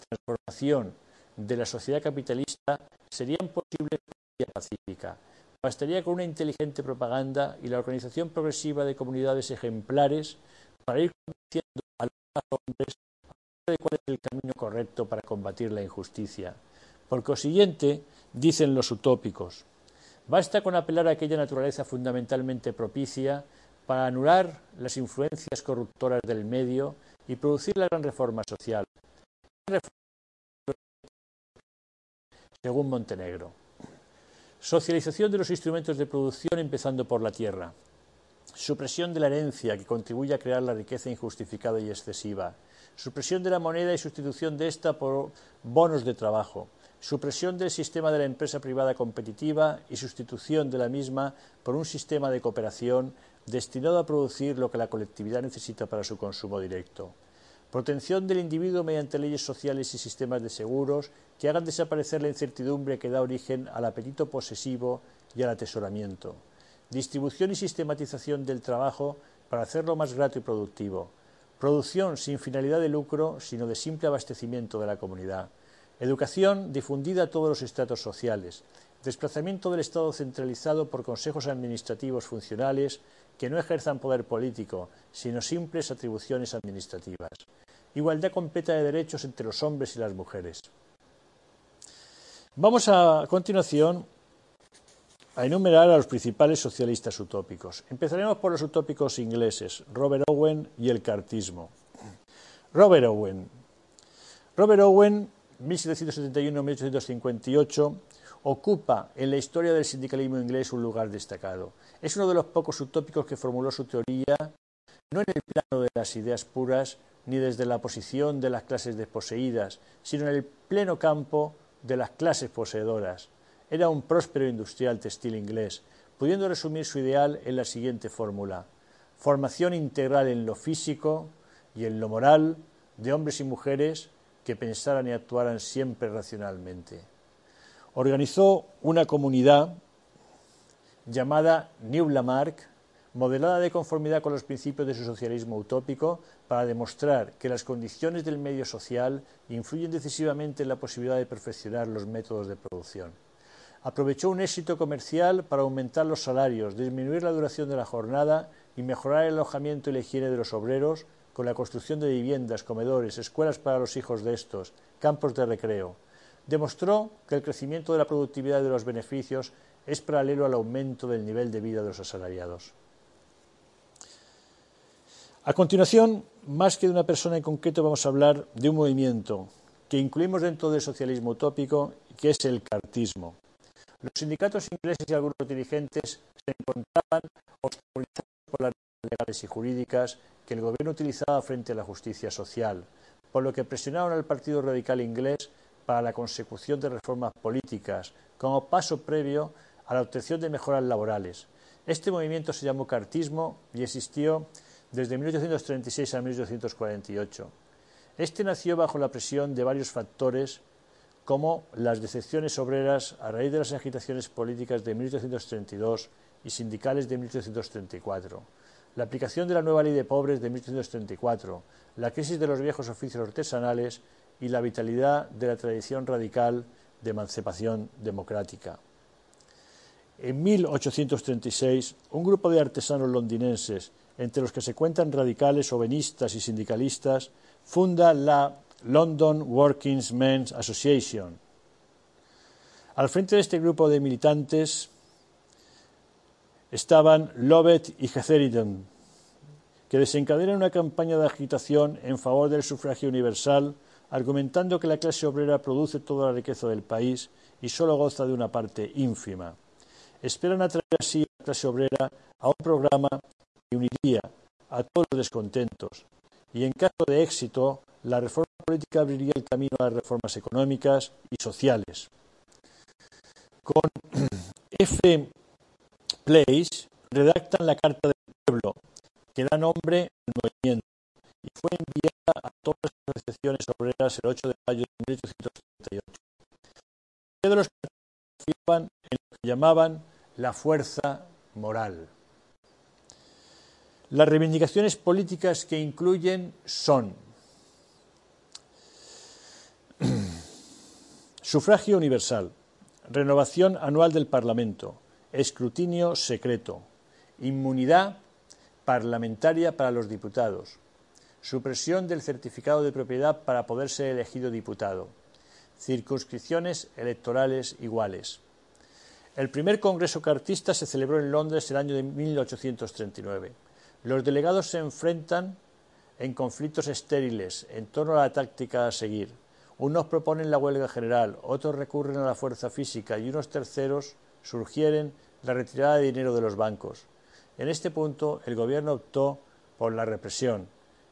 transformación de la sociedad capitalista serían posibles por vía pacífica. Bastaría con una inteligente propaganda y la organización progresiva de comunidades ejemplares para ir convenciendo a los hombres de cuál es el camino correcto para combatir la injusticia. Por consiguiente, dicen los utópicos, basta con apelar a aquella naturaleza fundamentalmente propicia para anular las influencias corruptoras del medio y producir la gran reforma social. Según Montenegro. Socialización de los instrumentos de producción empezando por la tierra. Supresión de la herencia que contribuye a crear la riqueza injustificada y excesiva. Supresión de la moneda y sustitución de esta por bonos de trabajo. Supresión del sistema de la empresa privada competitiva y sustitución de la misma por un sistema de cooperación destinado a producir lo que la colectividad necesita para su consumo directo. Protección del individuo mediante leyes sociales y sistemas de seguros que hagan desaparecer la incertidumbre que da origen al apetito posesivo y al atesoramiento. Distribución y sistematización del trabajo para hacerlo más grato y productivo. Producción sin finalidad de lucro, sino de simple abastecimiento de la comunidad. Educación difundida a todos los estratos sociales. Desplazamiento del Estado centralizado por consejos administrativos funcionales que no ejerzan poder político, sino simples atribuciones administrativas. Igualdad completa de derechos entre los hombres y las mujeres. Vamos a, continuación a enumerar a los principales socialistas utópicos. Empezaremos por los utópicos ingleses, Robert Owen y el cartismo. Robert Owen. Robert Owen, 1771-1858, ocupa en la historia del sindicalismo inglés un lugar destacado. Es uno de los pocos utópicos que formuló su teoría no en el plano de las ideas puras ni desde la posición de las clases desposeídas, sino en el pleno campo de las clases poseedoras. Era un próspero industrial textil inglés, pudiendo resumir su ideal en la siguiente fórmula. Formación integral en lo físico y en lo moral de hombres y mujeres que pensaran y actuaran siempre racionalmente organizó una comunidad llamada New Lamarck, modelada de conformidad con los principios de su socialismo utópico, para demostrar que las condiciones del medio social influyen decisivamente en la posibilidad de perfeccionar los métodos de producción. Aprovechó un éxito comercial para aumentar los salarios, disminuir la duración de la jornada y mejorar el alojamiento y la higiene de los obreros con la construcción de viviendas, comedores, escuelas para los hijos de estos, campos de recreo, demostró que el crecimiento de la productividad y de los beneficios es paralelo al aumento del nivel de vida de los asalariados. A continuación, más que de una persona en concreto, vamos a hablar de un movimiento que incluimos dentro del socialismo utópico, que es el cartismo. Los sindicatos ingleses y algunos dirigentes se encontraban obstaculizados por las legales y jurídicas que el gobierno utilizaba frente a la justicia social, por lo que presionaron al Partido Radical inglés para la consecución de reformas políticas como paso previo a la obtención de mejoras laborales. Este movimiento se llamó cartismo y existió desde 1836 a 1848. Este nació bajo la presión de varios factores como las decepciones obreras a raíz de las agitaciones políticas de 1832 y sindicales de 1834, la aplicación de la nueva ley de pobres de 1834, la crisis de los viejos oficios artesanales y la vitalidad de la tradición radical de emancipación democrática. En 1836, un grupo de artesanos londinenses, entre los que se cuentan radicales, ovenistas y sindicalistas, funda la London Working Men's Association. Al frente de este grupo de militantes estaban Lovett y Hetheriton, que desencadenan una campaña de agitación en favor del sufragio universal argumentando que la clase obrera produce toda la riqueza del país y solo goza de una parte ínfima. Esperan atraer así a la clase obrera a un programa que uniría a todos los descontentos y en caso de éxito la reforma política abriría el camino a las reformas económicas y sociales. Con F. Place redactan la Carta del Pueblo, que da nombre al movimiento, y fue enviada a todas las asociaciones obreras el 8 de mayo de 1838. De los que en lo que llamaban la fuerza moral. Las reivindicaciones políticas que incluyen son sufragio universal, renovación anual del Parlamento, escrutinio secreto, inmunidad parlamentaria para los diputados, supresión del certificado de propiedad para poder ser elegido diputado, circunscripciones electorales iguales. El primer Congreso Cartista se celebró en Londres el año de 1839. Los delegados se enfrentan en conflictos estériles en torno a la táctica a seguir. Unos proponen la huelga general, otros recurren a la fuerza física y unos terceros surgieren la retirada de dinero de los bancos. En este punto, el gobierno optó por la represión,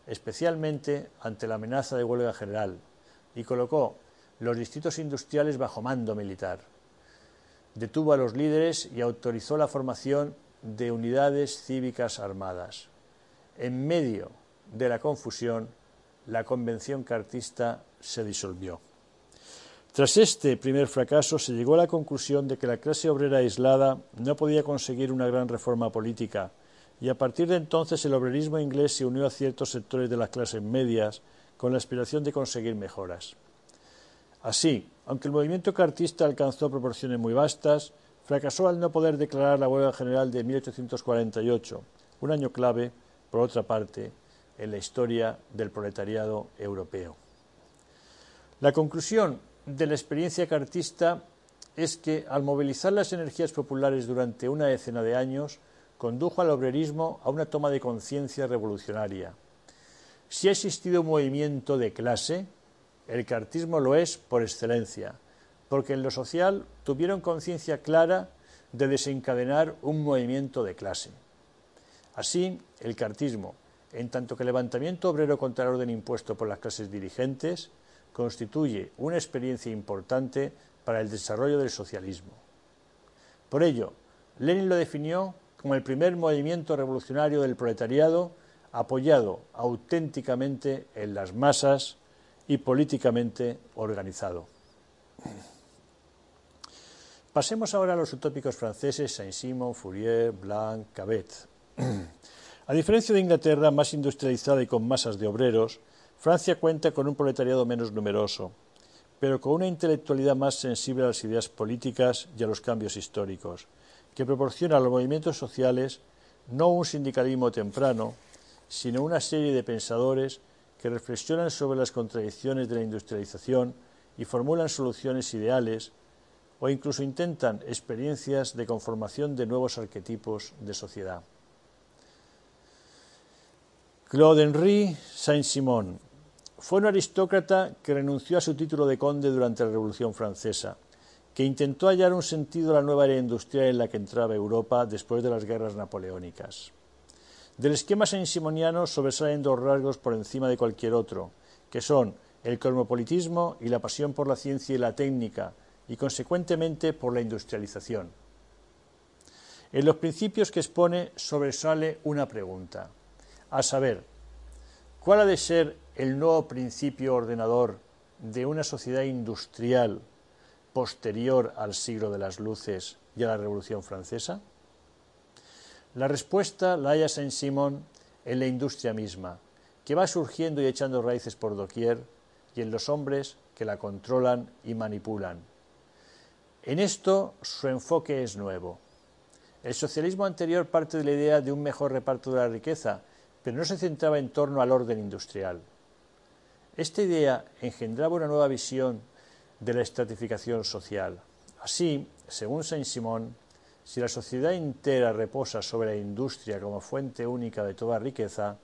especialmente ante la amenaza de huelga general, y colocó los distritos industriales bajo mando militar. Detuvo a los líderes y autorizó la formación de unidades cívicas armadas. En medio de la confusión, la convención cartista se disolvió. Tras este primer fracaso se llegó a la conclusión de que la clase obrera aislada no podía conseguir una gran reforma política y a partir de entonces el obrerismo inglés se unió a ciertos sectores de las clases medias con la aspiración de conseguir mejoras. Así, aunque el movimiento cartista alcanzó proporciones muy vastas, fracasó al no poder declarar la huelga general de 1848, un año clave, por otra parte, en la historia del proletariado europeo. La conclusión de la experiencia cartista es que, al movilizar las energías populares durante una decena de años, condujo al obrerismo a una toma de conciencia revolucionaria. Si ha existido un movimiento de clase, el cartismo lo es por excelencia, porque en lo social tuvieron conciencia clara de desencadenar un movimiento de clase. Así, el cartismo, en tanto que levantamiento obrero contra el orden impuesto por las clases dirigentes, constituye una experiencia importante para el desarrollo del socialismo. Por ello, Lenin lo definió como el primer movimiento revolucionario del proletariado apoyado auténticamente en las masas y políticamente organizado. Pasemos ahora a los utópicos franceses Saint-Simon, Fourier, Blanc, Cabet. A diferencia de Inglaterra, más industrializada y con masas de obreros, Francia cuenta con un proletariado menos numeroso, pero con una intelectualidad más sensible a las ideas políticas y a los cambios históricos, que proporciona a los movimientos sociales no un sindicalismo temprano, sino una serie de pensadores que reflexionan sobre las contradicciones de la industrialización y formulan soluciones ideales o incluso intentan experiencias de conformación de nuevos arquetipos de sociedad. Claude Henri Saint-Simon fue un aristócrata que renunció a su título de conde durante la Revolución Francesa, que intentó hallar un sentido a la nueva era industrial en la que entraba Europa después de las guerras napoleónicas. Del esquema saint-simoniano sobresalen dos rasgos por encima de cualquier otro, que son el cosmopolitismo y la pasión por la ciencia y la técnica, y consecuentemente por la industrialización. En los principios que expone sobresale una pregunta, a saber, ¿cuál ha de ser el nuevo principio ordenador de una sociedad industrial posterior al siglo de las luces y a la Revolución Francesa? La respuesta la halla Saint-Simon en la industria misma, que va surgiendo y echando raíces por doquier, y en los hombres que la controlan y manipulan. En esto su enfoque es nuevo. El socialismo anterior parte de la idea de un mejor reparto de la riqueza, pero no se centraba en torno al orden industrial. Esta idea engendraba una nueva visión de la estratificación social. Así, según Saint-Simon, si la sociedad entera reposa sobre la industria como fuente única de toda riqueza,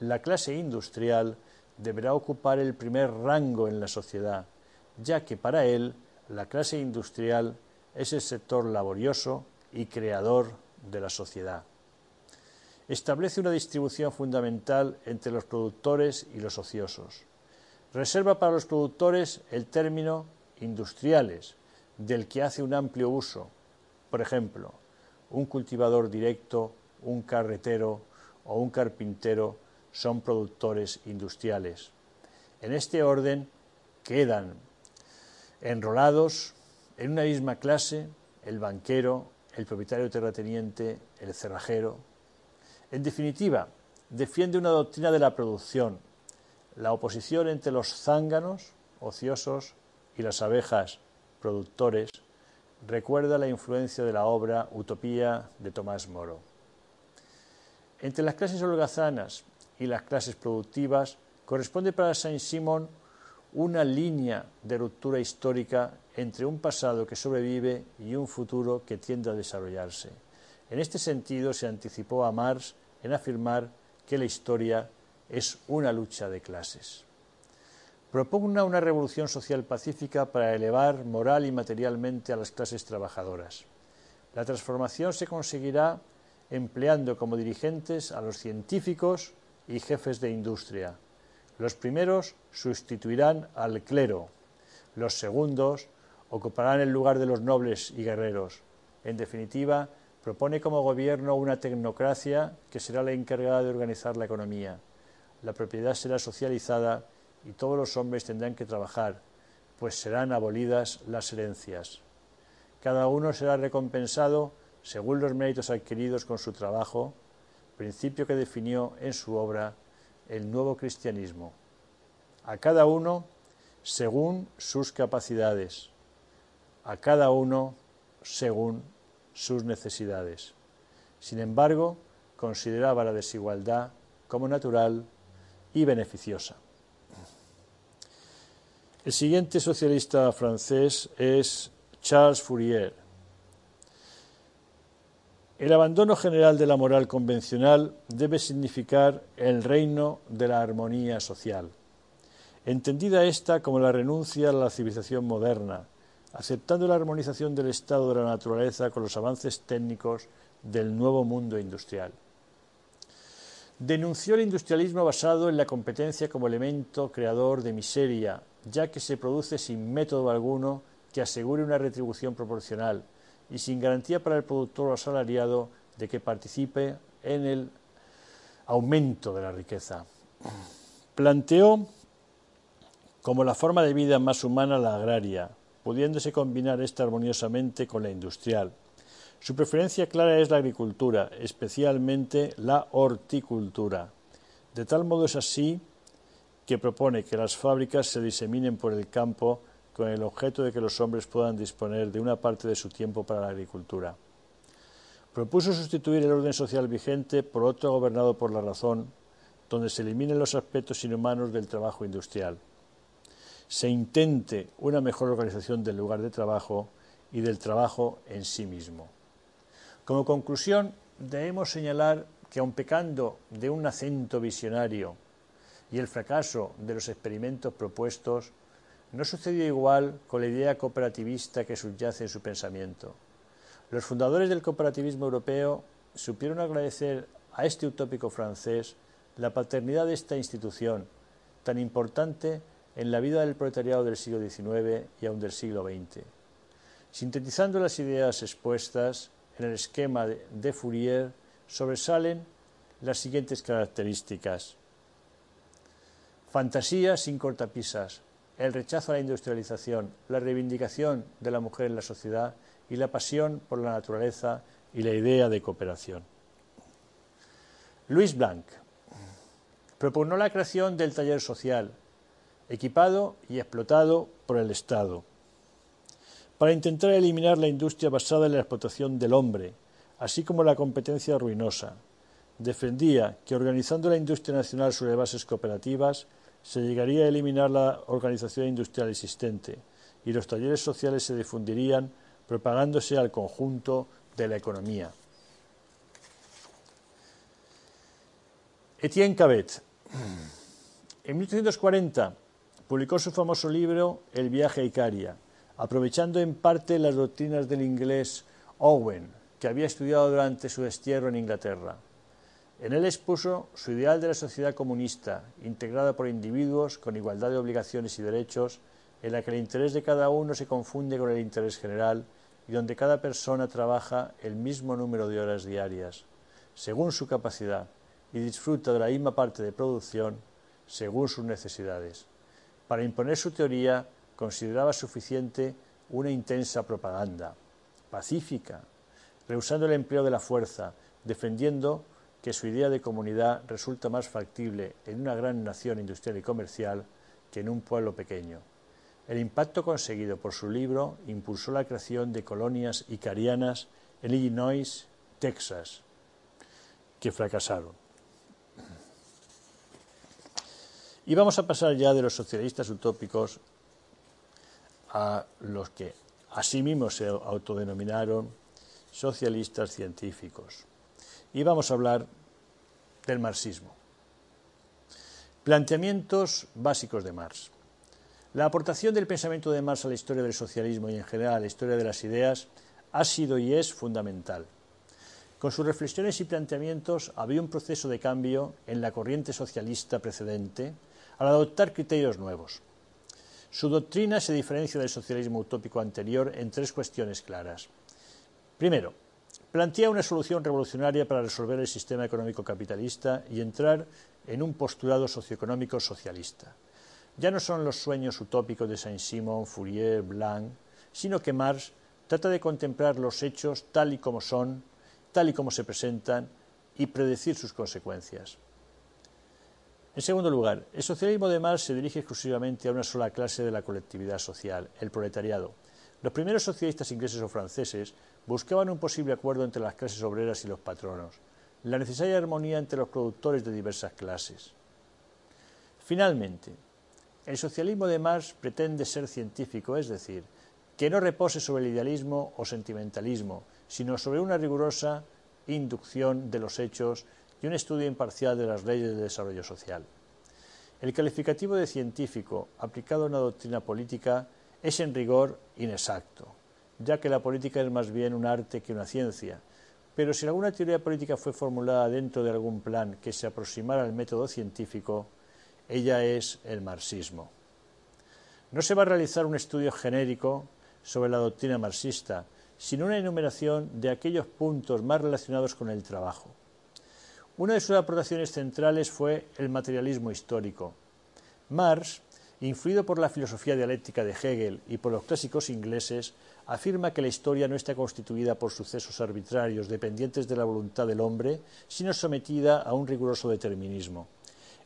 la clase industrial deberá ocupar el primer rango en la sociedad, ya que para él la clase industrial es el sector laborioso y creador de la sociedad. Establece una distribución fundamental entre los productores y los ociosos. Reserva para los productores el término industriales, del que hace un amplio uso. Por ejemplo, un cultivador directo, un carretero o un carpintero son productores industriales. En este orden quedan enrolados en una misma clase el banquero, el propietario terrateniente, el cerrajero. En definitiva, defiende una doctrina de la producción, la oposición entre los zánganos, ociosos, y las abejas, productores, recuerda la influencia de la obra Utopía de Tomás Moro. Entre las clases holgazanas y las clases productivas corresponde para Saint-Simon una línea de ruptura histórica entre un pasado que sobrevive y un futuro que tiende a desarrollarse. En este sentido se anticipó a Marx en afirmar que la historia es una lucha de clases. Propugna una revolución social pacífica para elevar moral y materialmente a las clases trabajadoras. La transformación se conseguirá empleando como dirigentes a los científicos y jefes de industria. Los primeros sustituirán al clero, los segundos ocuparán el lugar de los nobles y guerreros. En definitiva, propone como gobierno una tecnocracia que será la encargada de organizar la economía. La propiedad será socializada y todos los hombres tendrán que trabajar, pues serán abolidas las herencias. Cada uno será recompensado según los méritos adquiridos con su trabajo, principio que definió en su obra el nuevo cristianismo. A cada uno según sus capacidades, a cada uno según sus necesidades. Sin embargo, consideraba la desigualdad como natural y beneficiosa. El siguiente socialista francés es Charles Fourier. El abandono general de la moral convencional debe significar el reino de la armonía social, entendida esta como la renuncia a la civilización moderna, aceptando la armonización del estado de la naturaleza con los avances técnicos del nuevo mundo industrial. Denunció el industrialismo basado en la competencia como elemento creador de miseria, ya que se produce sin método alguno que asegure una retribución proporcional y sin garantía para el productor o asalariado de que participe en el aumento de la riqueza. Planteó como la forma de vida más humana la agraria, pudiéndose combinar esta armoniosamente con la industrial. Su preferencia clara es la agricultura, especialmente la horticultura. De tal modo es así que propone que las fábricas se diseminen por el campo con el objeto de que los hombres puedan disponer de una parte de su tiempo para la agricultura. Propuso sustituir el orden social vigente por otro gobernado por la razón, donde se eliminen los aspectos inhumanos del trabajo industrial. Se intente una mejor organización del lugar de trabajo y del trabajo en sí mismo. Como conclusión, debemos señalar que aun pecando de un acento visionario y el fracaso de los experimentos propuestos, no sucedió igual con la idea cooperativista que subyace en su pensamiento. Los fundadores del cooperativismo europeo supieron agradecer a este utópico francés la paternidad de esta institución, tan importante en la vida del proletariado del siglo XIX y aún del siglo XX. Sintetizando las ideas expuestas en el esquema de Fourier, sobresalen las siguientes características. Fantasía sin cortapisas, el rechazo a la industrialización, la reivindicación de la mujer en la sociedad y la pasión por la naturaleza y la idea de cooperación. Luis Blanc propugnó la creación del taller social, equipado y explotado por el Estado, para intentar eliminar la industria basada en la explotación del hombre, así como la competencia ruinosa. Defendía que organizando la industria nacional sobre bases cooperativas, se llegaría a eliminar la organización industrial existente y los talleres sociales se difundirían propagándose al conjunto de la economía. Etienne Cabet, en 1840, publicó su famoso libro El viaje a Icaria, aprovechando en parte las doctrinas del inglés Owen, que había estudiado durante su destierro en Inglaterra. En él expuso su ideal de la sociedad comunista, integrada por individuos con igualdad de obligaciones y derechos, en la que el interés de cada uno se confunde con el interés general y donde cada persona trabaja el mismo número de horas diarias, según su capacidad, y disfruta de la misma parte de producción según sus necesidades. Para imponer su teoría consideraba suficiente una intensa propaganda, pacífica, rehusando el empleo de la fuerza, defendiendo que su idea de comunidad resulta más factible en una gran nación industrial y comercial que en un pueblo pequeño. El impacto conseguido por su libro impulsó la creación de colonias icarianas en Illinois, Texas, que fracasaron. Y vamos a pasar ya de los socialistas utópicos a los que asimismo se autodenominaron socialistas científicos y vamos a hablar del marxismo. Planteamientos básicos de Marx. La aportación del pensamiento de Marx a la historia del socialismo y en general a la historia de las ideas ha sido y es fundamental. Con sus reflexiones y planteamientos había un proceso de cambio en la corriente socialista precedente al adoptar criterios nuevos. Su doctrina se diferencia del socialismo utópico anterior en tres cuestiones claras. Primero, plantea una solución revolucionaria para resolver el sistema económico capitalista y entrar en un postulado socioeconómico socialista. Ya no son los sueños utópicos de Saint-Simon, Fourier, Blanc, sino que Marx trata de contemplar los hechos tal y como son, tal y como se presentan y predecir sus consecuencias. En segundo lugar, el socialismo de Marx se dirige exclusivamente a una sola clase de la colectividad social, el proletariado. Los primeros socialistas ingleses o franceses buscaban un posible acuerdo entre las clases obreras y los patronos, la necesaria armonía entre los productores de diversas clases. Finalmente, el socialismo de Marx pretende ser científico, es decir, que no repose sobre el idealismo o sentimentalismo, sino sobre una rigurosa inducción de los hechos y un estudio imparcial de las leyes de desarrollo social. El calificativo de científico aplicado a una doctrina política es en rigor inexacto, ya que la política es más bien un arte que una ciencia, pero si alguna teoría política fue formulada dentro de algún plan que se aproximara al método científico, ella es el marxismo. No se va a realizar un estudio genérico sobre la doctrina marxista, sino una enumeración de aquellos puntos más relacionados con el trabajo. Una de sus aportaciones centrales fue el materialismo histórico. Marx, influido por la filosofía dialéctica de Hegel y por los clásicos ingleses, afirma que la historia no está constituida por sucesos arbitrarios dependientes de la voluntad del hombre, sino sometida a un riguroso determinismo.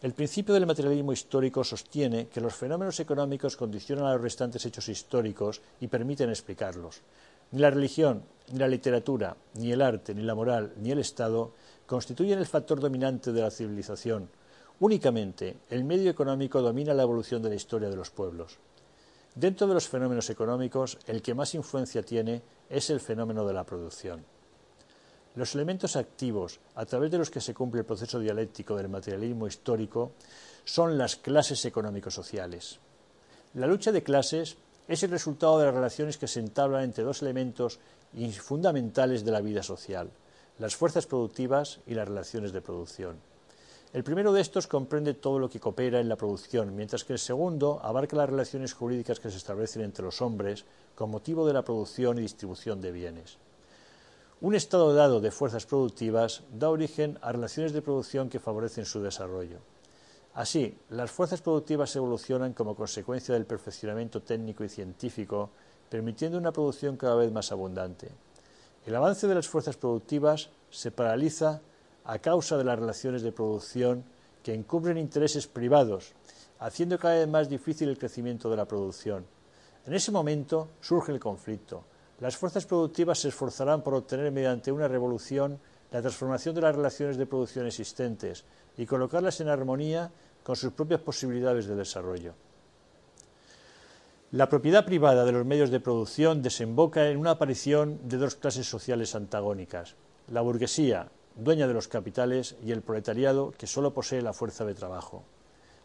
El principio del materialismo histórico sostiene que los fenómenos económicos condicionan a los restantes hechos históricos y permiten explicarlos. Ni la religión, ni la literatura, ni el arte, ni la moral, ni el Estado constituyen el factor dominante de la civilización. Únicamente el medio económico domina la evolución de la historia de los pueblos. Dentro de los fenómenos económicos, el que más influencia tiene es el fenómeno de la producción. Los elementos activos a través de los que se cumple el proceso dialéctico del materialismo histórico son las clases económico-sociales. La lucha de clases es el resultado de las relaciones que se entablan entre dos elementos fundamentales de la vida social, las fuerzas productivas y las relaciones de producción. El primero de estos comprende todo lo que coopera en la producción, mientras que el segundo abarca las relaciones jurídicas que se establecen entre los hombres con motivo de la producción y distribución de bienes. Un estado dado de fuerzas productivas da origen a relaciones de producción que favorecen su desarrollo. Así, las fuerzas productivas evolucionan como consecuencia del perfeccionamiento técnico y científico, permitiendo una producción cada vez más abundante. El avance de las fuerzas productivas se paraliza a causa de las relaciones de producción que encubren intereses privados, haciendo cada vez más difícil el crecimiento de la producción. En ese momento surge el conflicto. Las fuerzas productivas se esforzarán por obtener mediante una revolución la transformación de las relaciones de producción existentes y colocarlas en armonía con sus propias posibilidades de desarrollo. La propiedad privada de los medios de producción desemboca en una aparición de dos clases sociales antagónicas, la burguesía, dueña de los capitales, y el proletariado, que solo posee la fuerza de trabajo.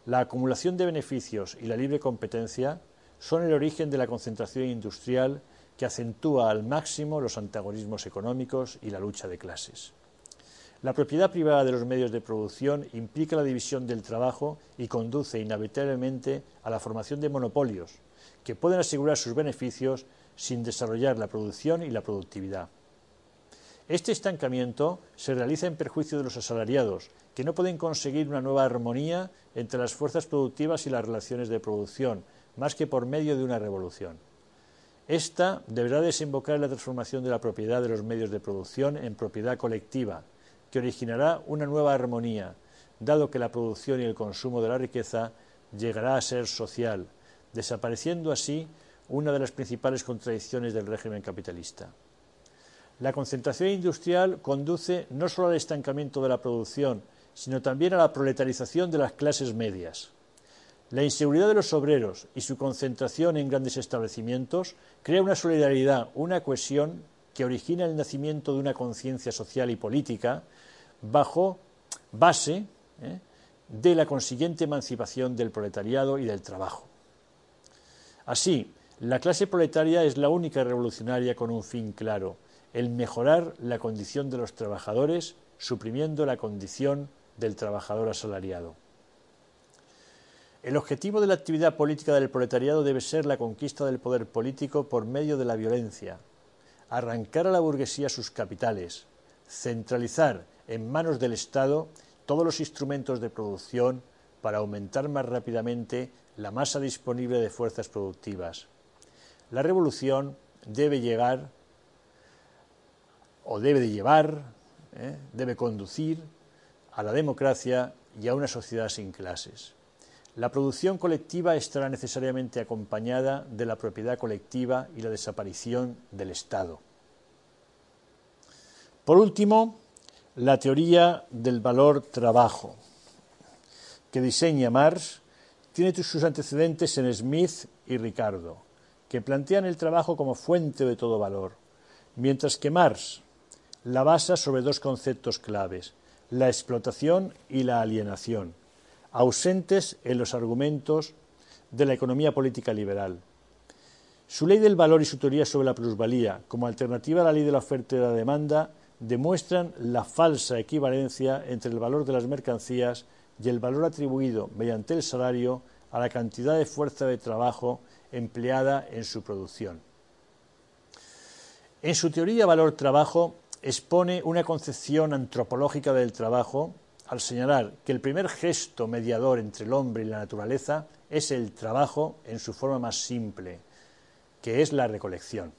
La acumulación de beneficios y la libre competencia son el origen de la concentración industrial que acentúa al máximo los antagonismos económicos y la lucha de clases. La propiedad privada de los medios de producción implica la división del trabajo y conduce inevitablemente a la formación de monopolios, que pueden asegurar sus beneficios sin desarrollar la producción y la productividad. Este estancamiento se realiza en perjuicio de los asalariados, que no pueden conseguir una nueva armonía entre las fuerzas productivas y las relaciones de producción, más que por medio de una revolución. Esta deberá desembocar en la transformación de la propiedad de los medios de producción en propiedad colectiva, que originará una nueva armonía, dado que la producción y el consumo de la riqueza llegará a ser social, desapareciendo así una de las principales contradicciones del régimen capitalista. La concentración industrial conduce no solo al estancamiento de la producción, sino también a la proletarización de las clases medias. La inseguridad de los obreros y su concentración en grandes establecimientos crea una solidaridad, una cohesión que origina el nacimiento de una conciencia social y política bajo base ¿eh? de la consiguiente emancipación del proletariado y del trabajo. Así, la clase proletaria es la única revolucionaria con un fin claro, el mejorar la condición de los trabajadores, suprimiendo la condición del trabajador asalariado. El objetivo de la actividad política del proletariado debe ser la conquista del poder político por medio de la violencia, arrancar a la burguesía sus capitales, centralizar en manos del Estado todos los instrumentos de producción para aumentar más rápidamente la masa disponible de fuerzas productivas, la revolución debe llegar o debe de llevar, ¿eh? debe conducir a la democracia y a una sociedad sin clases. La producción colectiva estará necesariamente acompañada de la propiedad colectiva y la desaparición del Estado. Por último, la teoría del valor trabajo, que diseña Marx, tiene sus antecedentes en Smith y Ricardo que plantean el trabajo como fuente de todo valor, mientras que Marx la basa sobre dos conceptos claves, la explotación y la alienación, ausentes en los argumentos de la economía política liberal. Su ley del valor y su teoría sobre la plusvalía, como alternativa a la ley de la oferta y la demanda, demuestran la falsa equivalencia entre el valor de las mercancías y el valor atribuido mediante el salario a la cantidad de fuerza de trabajo empleada en su producción. En su teoría valor-trabajo expone una concepción antropológica del trabajo al señalar que el primer gesto mediador entre el hombre y la naturaleza es el trabajo en su forma más simple, que es la recolección.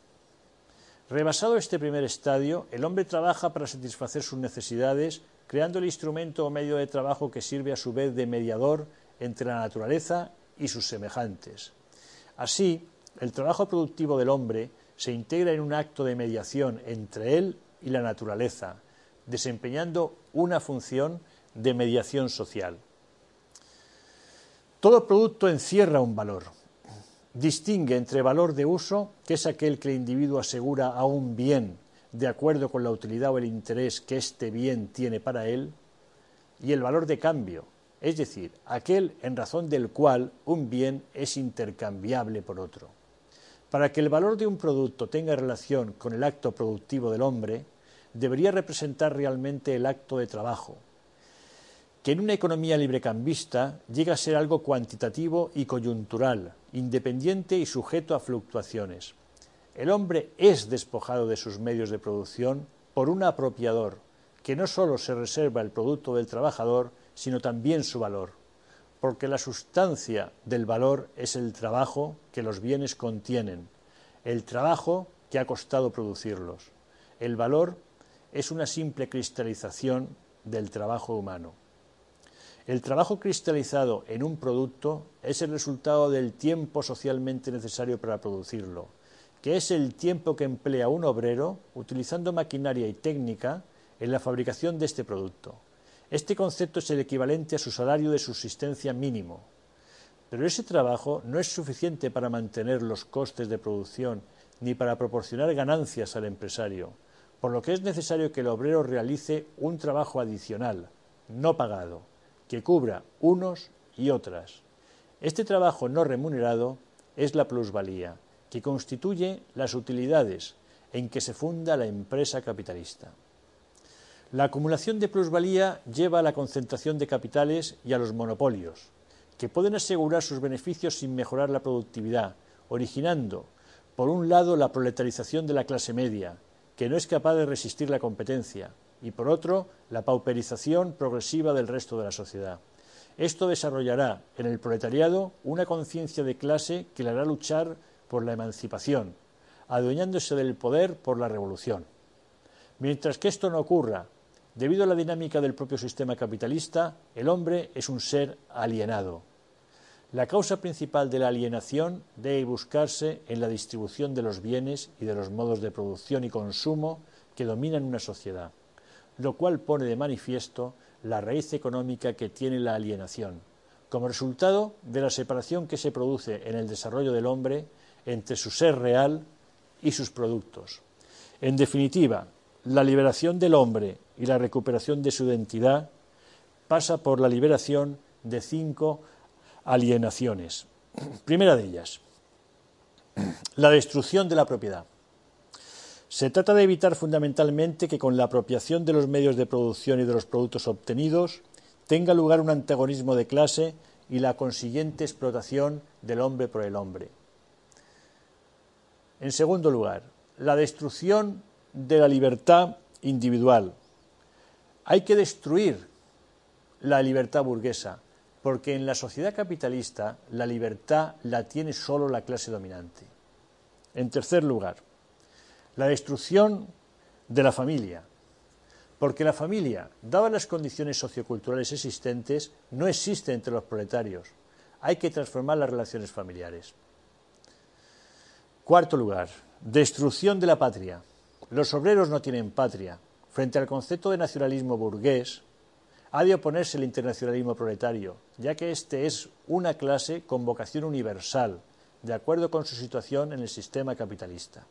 Rebasado este primer estadio, el hombre trabaja para satisfacer sus necesidades, creando el instrumento o medio de trabajo que sirve a su vez de mediador entre la naturaleza y sus semejantes. Así, el trabajo productivo del hombre se integra en un acto de mediación entre él y la naturaleza, desempeñando una función de mediación social. Todo producto encierra un valor. Distingue entre valor de uso, que es aquel que el individuo asegura a un bien de acuerdo con la utilidad o el interés que este bien tiene para él, y el valor de cambio, es decir, aquel en razón del cual un bien es intercambiable por otro. Para que el valor de un producto tenga relación con el acto productivo del hombre, debería representar realmente el acto de trabajo, que en una economía librecambista llega a ser algo cuantitativo y coyuntural, independiente y sujeto a fluctuaciones. El hombre es despojado de sus medios de producción por un apropiador, que no sólo se reserva el producto del trabajador, sino también su valor, porque la sustancia del valor es el trabajo que los bienes contienen, el trabajo que ha costado producirlos. El valor es una simple cristalización del trabajo humano. El trabajo cristalizado en un producto es el resultado del tiempo socialmente necesario para producirlo, que es el tiempo que emplea un obrero utilizando maquinaria y técnica en la fabricación de este producto. Este concepto es el equivalente a su salario de subsistencia mínimo. Pero ese trabajo no es suficiente para mantener los costes de producción ni para proporcionar ganancias al empresario, por lo que es necesario que el obrero realice un trabajo adicional, no pagado, que cubra unos y otras. Este trabajo no remunerado es la plusvalía, que constituye las utilidades en que se funda la empresa capitalista. La acumulación de plusvalía lleva a la concentración de capitales y a los monopolios, que pueden asegurar sus beneficios sin mejorar la productividad, originando, por un lado, la proletarización de la clase media, que no es capaz de resistir la competencia, y por otro, la pauperización progresiva del resto de la sociedad. Esto desarrollará en el proletariado una conciencia de clase que le hará luchar por la emancipación, adueñándose del poder por la revolución. Mientras que esto no ocurra Debido a la dinámica del propio sistema capitalista, el hombre es un ser alienado. La causa principal de la alienación debe buscarse en la distribución de los bienes y de los modos de producción y consumo que dominan una sociedad, lo cual pone de manifiesto la raíz económica que tiene la alienación, como resultado de la separación que se produce en el desarrollo del hombre entre su ser real y sus productos. En definitiva, la liberación del hombre y la recuperación de su identidad pasa por la liberación de cinco alienaciones. Primera de ellas, la destrucción de la propiedad. Se trata de evitar fundamentalmente que con la apropiación de los medios de producción y de los productos obtenidos tenga lugar un antagonismo de clase y la consiguiente explotación del hombre por el hombre. En segundo lugar, la destrucción de la libertad individual. Hay que destruir la libertad burguesa, porque en la sociedad capitalista la libertad la tiene solo la clase dominante. En tercer lugar, la destrucción de la familia, porque la familia, dadas las condiciones socioculturales existentes, no existe entre los proletarios. Hay que transformar las relaciones familiares. Cuarto lugar, destrucción de la patria. Los obreros no tienen patria. Frente al concepto de nacionalismo burgués, ha de oponerse el internacionalismo proletario, ya que éste es una clase con vocación universal, de acuerdo con su situación en el sistema capitalista.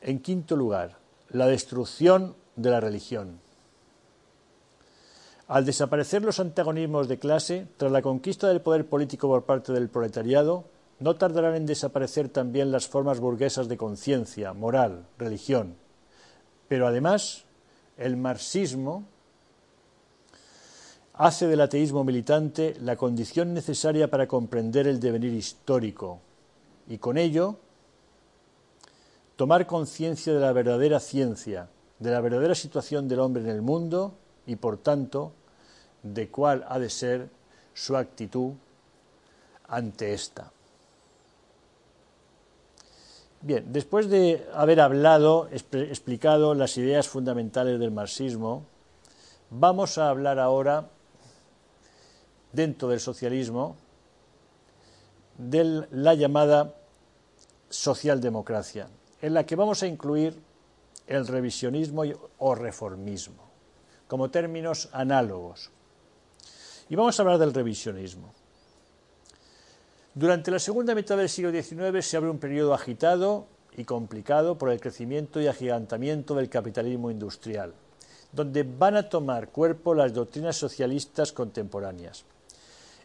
En quinto lugar, la destrucción de la religión. Al desaparecer los antagonismos de clase, tras la conquista del poder político por parte del proletariado, no tardarán en desaparecer también las formas burguesas de conciencia, moral, religión. Pero además, el marxismo hace del ateísmo militante la condición necesaria para comprender el devenir histórico y con ello tomar conciencia de la verdadera ciencia, de la verdadera situación del hombre en el mundo y, por tanto, de cuál ha de ser su actitud ante esta. Bien, después de haber hablado, explicado las ideas fundamentales del marxismo, vamos a hablar ahora, dentro del socialismo, de la llamada socialdemocracia en la que vamos a incluir el revisionismo o reformismo, como términos análogos. Y vamos a hablar del revisionismo. Durante la segunda mitad del siglo XIX se abre un periodo agitado y complicado por el crecimiento y agigantamiento del capitalismo industrial, donde van a tomar cuerpo las doctrinas socialistas contemporáneas.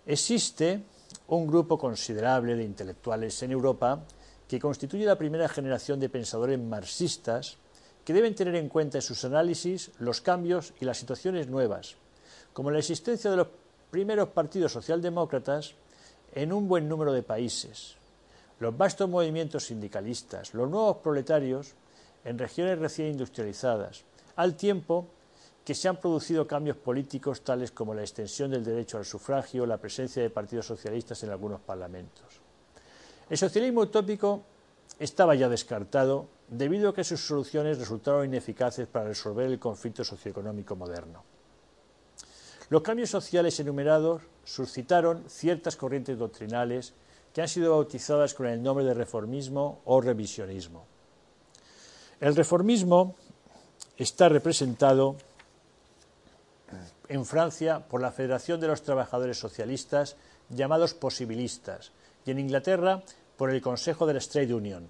Existe un grupo considerable de intelectuales en Europa que constituye la primera generación de pensadores marxistas que deben tener en cuenta en sus análisis los cambios y las situaciones nuevas, como la existencia de los primeros partidos socialdemócratas en un buen número de países, los vastos movimientos sindicalistas, los nuevos proletarios en regiones recién industrializadas, al tiempo que se han producido cambios políticos tales como la extensión del derecho al sufragio, la presencia de partidos socialistas en algunos parlamentos. El socialismo utópico estaba ya descartado debido a que sus soluciones resultaron ineficaces para resolver el conflicto socioeconómico moderno. Los cambios sociales enumerados suscitaron ciertas corrientes doctrinales que han sido bautizadas con el nombre de reformismo o revisionismo. El reformismo está representado en Francia por la Federación de los Trabajadores Socialistas llamados posibilistas, y en Inglaterra por el Consejo de la Trade Union.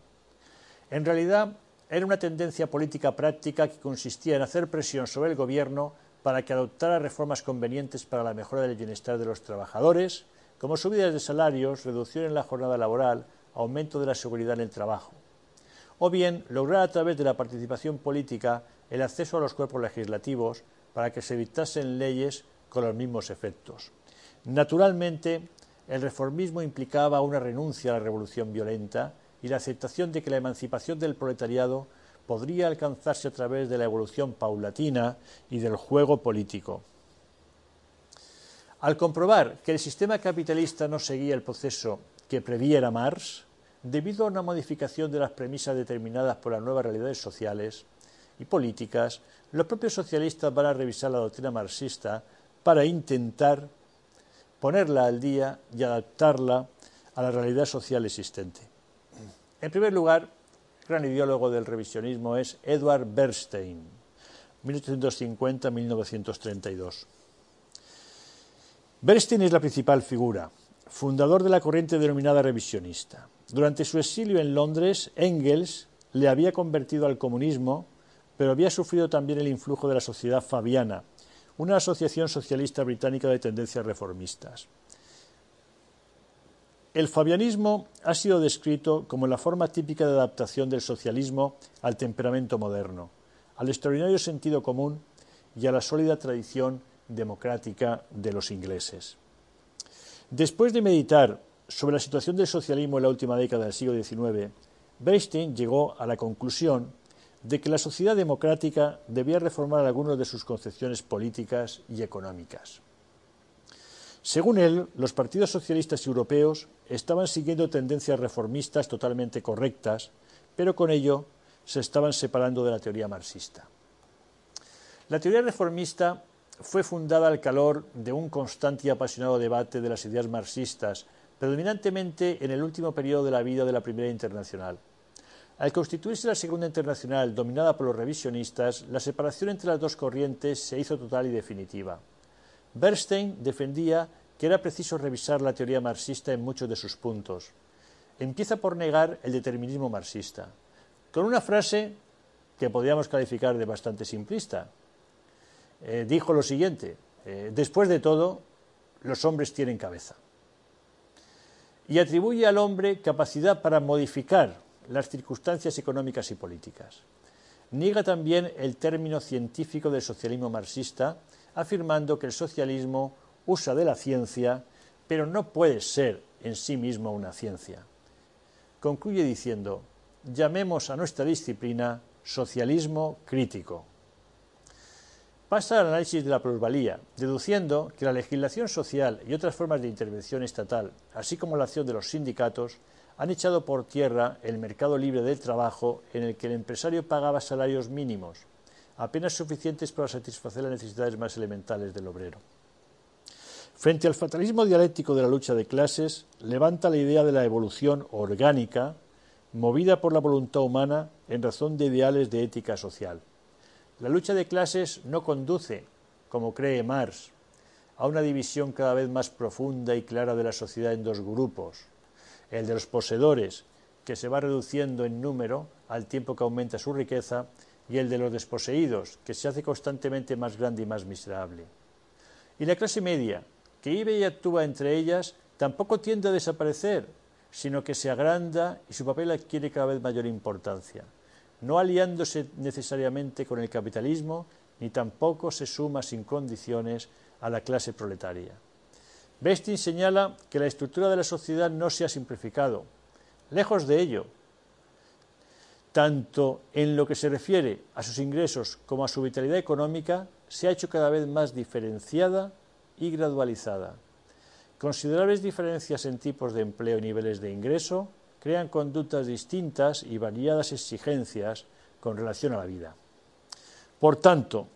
En realidad, era una tendencia política práctica que consistía en hacer presión sobre el gobierno para que adoptara reformas convenientes para la mejora del bienestar de los trabajadores, como subidas de salarios, reducción en la jornada laboral, aumento de la seguridad en el trabajo. O bien lograr a través de la participación política el acceso a los cuerpos legislativos para que se evitasen leyes con los mismos efectos. Naturalmente, el reformismo implicaba una renuncia a la revolución violenta y la aceptación de que la emancipación del proletariado podría alcanzarse a través de la evolución paulatina y del juego político. Al comprobar que el sistema capitalista no seguía el proceso que previera Marx, debido a una modificación de las premisas determinadas por las nuevas realidades sociales y políticas, los propios socialistas van a revisar la doctrina marxista para intentar ponerla al día y adaptarla a la realidad social existente. En primer lugar, gran ideólogo del revisionismo es Edward Bernstein, 1850-1932. Bernstein es la principal figura, fundador de la corriente denominada revisionista. Durante su exilio en Londres, Engels le había convertido al comunismo, pero había sufrido también el influjo de la sociedad fabiana, una asociación socialista británica de tendencias reformistas. El fabianismo ha sido descrito como la forma típica de adaptación del socialismo al temperamento moderno, al extraordinario sentido común y a la sólida tradición democrática de los ingleses. Después de meditar sobre la situación del socialismo en la última década del siglo XIX, Bernstein llegó a la conclusión de que la sociedad democrática debía reformar algunas de sus concepciones políticas y económicas. Según él, los partidos socialistas europeos estaban siguiendo tendencias reformistas totalmente correctas, pero con ello se estaban separando de la teoría marxista. La teoría reformista fue fundada al calor de un constante y apasionado debate de las ideas marxistas, predominantemente en el último periodo de la vida de la Primera Internacional. Al constituirse la Segunda Internacional dominada por los revisionistas, la separación entre las dos corrientes se hizo total y definitiva. Bernstein defendía que era preciso revisar la teoría marxista en muchos de sus puntos. Empieza por negar el determinismo marxista, con una frase que podríamos calificar de bastante simplista. Eh, dijo lo siguiente, eh, después de todo, los hombres tienen cabeza. Y atribuye al hombre capacidad para modificar las circunstancias económicas y políticas. Niega también el término científico del socialismo marxista, afirmando que el socialismo usa de la ciencia, pero no puede ser en sí mismo una ciencia. Concluye diciendo, llamemos a nuestra disciplina socialismo crítico. Pasa al análisis de la plusvalía, deduciendo que la legislación social y otras formas de intervención estatal, así como la acción de los sindicatos, han echado por tierra el mercado libre del trabajo en el que el empresario pagaba salarios mínimos, apenas suficientes para satisfacer las necesidades más elementales del obrero. Frente al fatalismo dialéctico de la lucha de clases, levanta la idea de la evolución orgánica, movida por la voluntad humana en razón de ideales de ética social. La lucha de clases no conduce, como cree Marx, a una división cada vez más profunda y clara de la sociedad en dos grupos, el de los poseedores, que se va reduciendo en número al tiempo que aumenta su riqueza, y el de los desposeídos, que se hace constantemente más grande y más miserable. Y la clase media, que vive y actúa entre ellas, tampoco tiende a desaparecer, sino que se agranda y su papel adquiere cada vez mayor importancia, no aliándose necesariamente con el capitalismo, ni tampoco se suma sin condiciones a la clase proletaria. Bestin señala que la estructura de la sociedad no se ha simplificado. Lejos de ello, tanto en lo que se refiere a sus ingresos como a su vitalidad económica, se ha hecho cada vez más diferenciada y gradualizada. Considerables diferencias en tipos de empleo y niveles de ingreso crean conductas distintas y variadas exigencias con relación a la vida. Por tanto,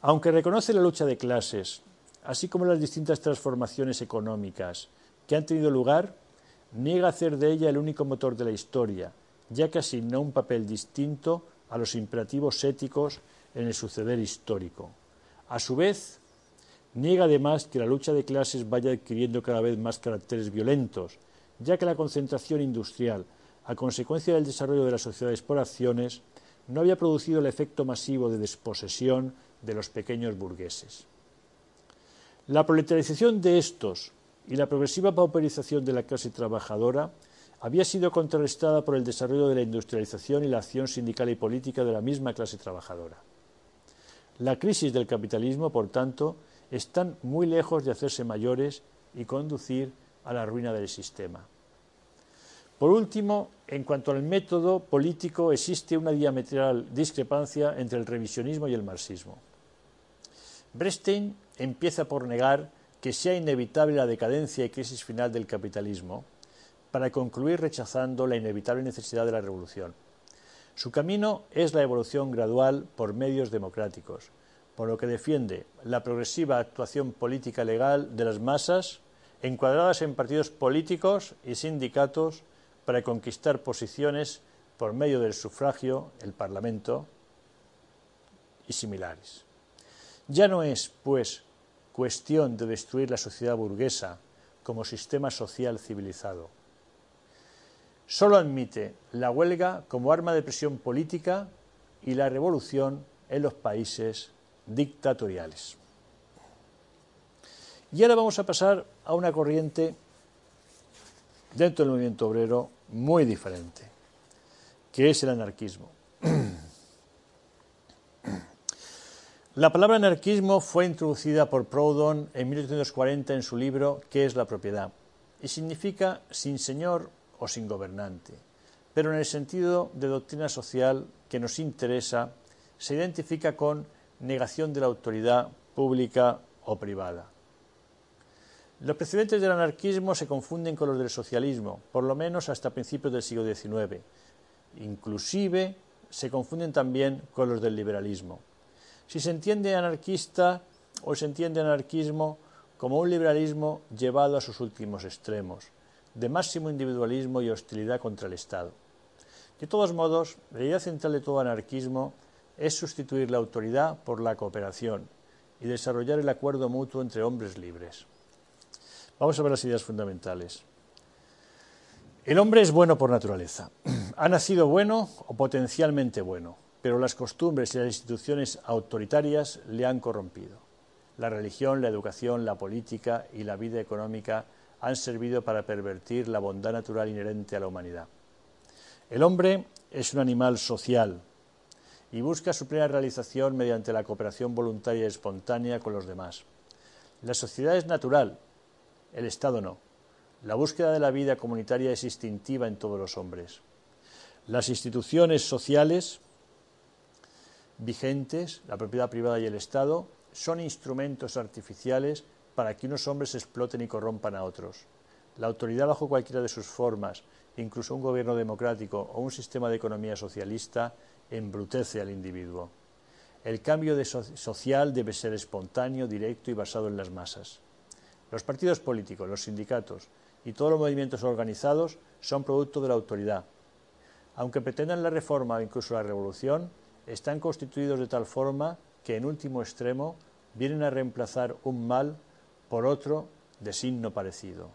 aunque reconoce la lucha de clases, así como las distintas transformaciones económicas que han tenido lugar, niega hacer de ella el único motor de la historia, ya que asignó un papel distinto a los imperativos éticos en el suceder histórico. A su vez, niega además que la lucha de clases vaya adquiriendo cada vez más caracteres violentos, ya que la concentración industrial, a consecuencia del desarrollo de las sociedades por acciones, no había producido el efecto masivo de desposesión de los pequeños burgueses. La proletarización de estos y la progresiva pauperización de la clase trabajadora había sido contrarrestada por el desarrollo de la industrialización y la acción sindical y política de la misma clase trabajadora. La crisis del capitalismo, por tanto, están muy lejos de hacerse mayores y conducir a la ruina del sistema. Por último, en cuanto al método político, existe una diametral discrepancia entre el revisionismo y el marxismo. Brestein empieza por negar que sea inevitable la decadencia y crisis final del capitalismo, para concluir rechazando la inevitable necesidad de la revolución. Su camino es la evolución gradual por medios democráticos, por lo que defiende la progresiva actuación política legal de las masas, encuadradas en partidos políticos y sindicatos para conquistar posiciones por medio del sufragio, el Parlamento y similares. Ya no es, pues, cuestión de destruir la sociedad burguesa como sistema social civilizado, solo admite la huelga como arma de presión política y la revolución en los países dictatoriales. Y ahora vamos a pasar a una corriente dentro del movimiento obrero muy diferente, que es el anarquismo. La palabra anarquismo fue introducida por Proudhon en 1840 en su libro ¿Qué es la propiedad? y significa sin señor o sin gobernante, pero en el sentido de doctrina social que nos interesa, se identifica con negación de la autoridad pública o privada. Los precedentes del anarquismo se confunden con los del socialismo, por lo menos hasta principios del siglo XIX. Inclusive se confunden también con los del liberalismo. Si se entiende anarquista o se entiende anarquismo como un liberalismo llevado a sus últimos extremos, de máximo individualismo y hostilidad contra el Estado. De todos modos, la idea central de todo anarquismo es sustituir la autoridad por la cooperación y desarrollar el acuerdo mutuo entre hombres libres. Vamos a ver las ideas fundamentales. El hombre es bueno por naturaleza. Ha nacido bueno o potencialmente bueno, pero las costumbres y las instituciones autoritarias le han corrompido. La religión, la educación, la política y la vida económica han servido para pervertir la bondad natural inherente a la humanidad. El hombre es un animal social y busca su plena realización mediante la cooperación voluntaria y espontánea con los demás. La sociedad es natural, el Estado no. La búsqueda de la vida comunitaria es instintiva en todos los hombres. Las instituciones sociales vigentes, la propiedad privada y el Estado, son instrumentos artificiales para que unos hombres exploten y corrompan a otros. La autoridad bajo cualquiera de sus formas, incluso un gobierno democrático o un sistema de economía socialista, embrutece al individuo. El cambio social debe ser espontáneo, directo y basado en las masas. Los partidos políticos, los sindicatos y todos los movimientos organizados son producto de la autoridad. Aunque pretendan la reforma o incluso la revolución, están constituidos de tal forma que en último extremo vienen a reemplazar un mal por otro de signo parecido.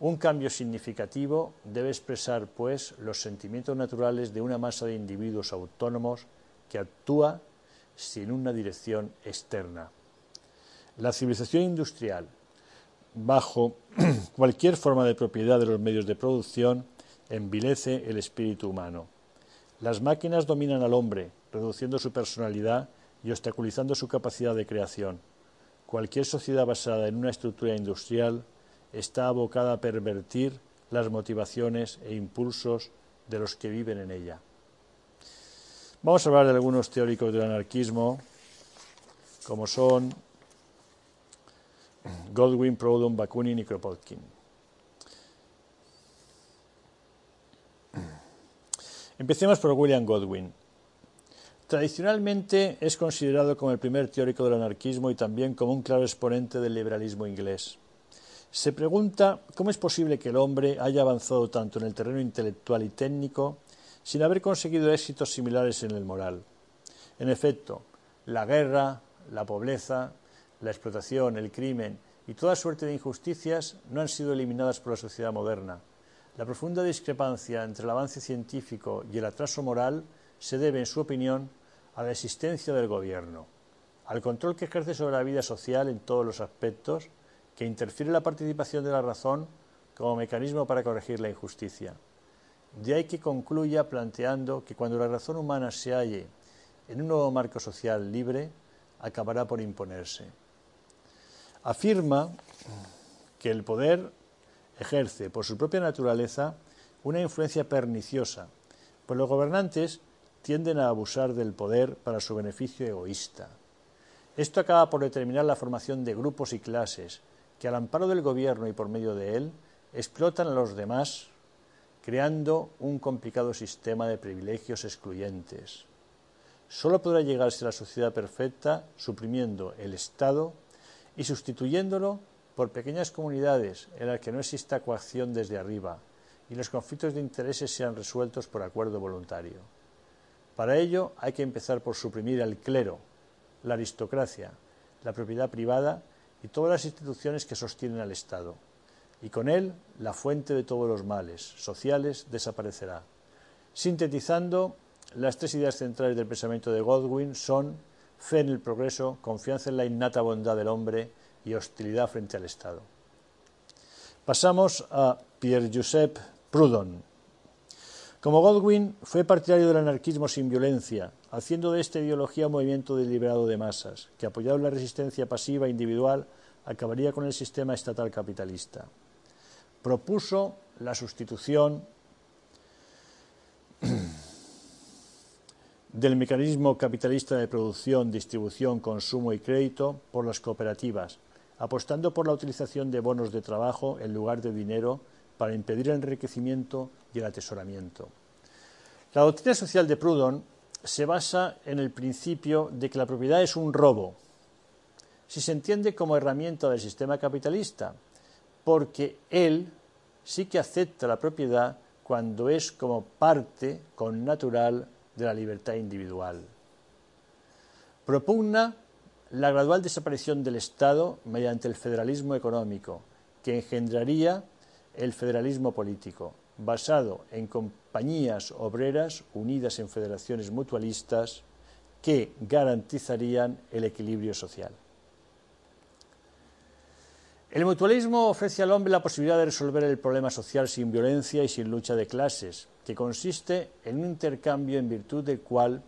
Un cambio significativo debe expresar, pues, los sentimientos naturales de una masa de individuos autónomos que actúa sin una dirección externa. La civilización industrial, bajo cualquier forma de propiedad de los medios de producción, envilece el espíritu humano. Las máquinas dominan al hombre, reduciendo su personalidad y obstaculizando su capacidad de creación. Cualquier sociedad basada en una estructura industrial está abocada a pervertir las motivaciones e impulsos de los que viven en ella. Vamos a hablar de algunos teóricos del anarquismo, como son Godwin, Proudhon, Bakunin y Kropotkin. Empecemos por William Godwin. Tradicionalmente es considerado como el primer teórico del anarquismo y también como un claro exponente del liberalismo inglés. Se pregunta cómo es posible que el hombre haya avanzado tanto en el terreno intelectual y técnico sin haber conseguido éxitos similares en el moral. En efecto, la guerra, la pobreza, la explotación, el crimen y toda suerte de injusticias no han sido eliminadas por la sociedad moderna. La profunda discrepancia entre el avance científico y el atraso moral se debe, en su opinión, a la existencia del gobierno, al control que ejerce sobre la vida social en todos los aspectos, que interfiere la participación de la razón como mecanismo para corregir la injusticia. De ahí que concluya planteando que cuando la razón humana se halle en un nuevo marco social libre, acabará por imponerse. Afirma que el poder ejerce por su propia naturaleza una influencia perniciosa, pues los gobernantes tienden a abusar del poder para su beneficio egoísta. Esto acaba por determinar la formación de grupos y clases que al amparo del gobierno y por medio de él explotan a los demás, creando un complicado sistema de privilegios excluyentes. Solo podrá llegarse a la sociedad perfecta suprimiendo el Estado y sustituyéndolo por pequeñas comunidades en las que no exista coacción desde arriba y los conflictos de intereses sean resueltos por acuerdo voluntario. Para ello hay que empezar por suprimir el clero, la aristocracia, la propiedad privada y todas las instituciones que sostienen al Estado. Y con él la fuente de todos los males sociales desaparecerá. Sintetizando, las tres ideas centrales del pensamiento de Godwin son fe en el progreso, confianza en la innata bondad del hombre y hostilidad frente al Estado. Pasamos a Pierre-Joseph Proudhon. Como Godwin, fue partidario del anarquismo sin violencia, haciendo de esta ideología un movimiento deliberado de masas, que apoyado en la resistencia pasiva e individual acabaría con el sistema estatal capitalista. Propuso la sustitución del mecanismo capitalista de producción, distribución, consumo y crédito por las cooperativas, apostando por la utilización de bonos de trabajo en lugar de dinero para impedir el enriquecimiento y el atesoramiento. La doctrina social de Proudhon se basa en el principio de que la propiedad es un robo, si se entiende como herramienta del sistema capitalista, porque él sí que acepta la propiedad cuando es como parte con natural de la libertad individual. Propugna la gradual desaparición del Estado mediante el federalismo económico, que engendraría el federalismo político, basado en compañías obreras unidas en federaciones mutualistas que garantizarían el equilibrio social. El mutualismo ofrece al hombre la posibilidad de resolver el problema social sin violencia y sin lucha de clases, que consiste en un intercambio en virtud del cual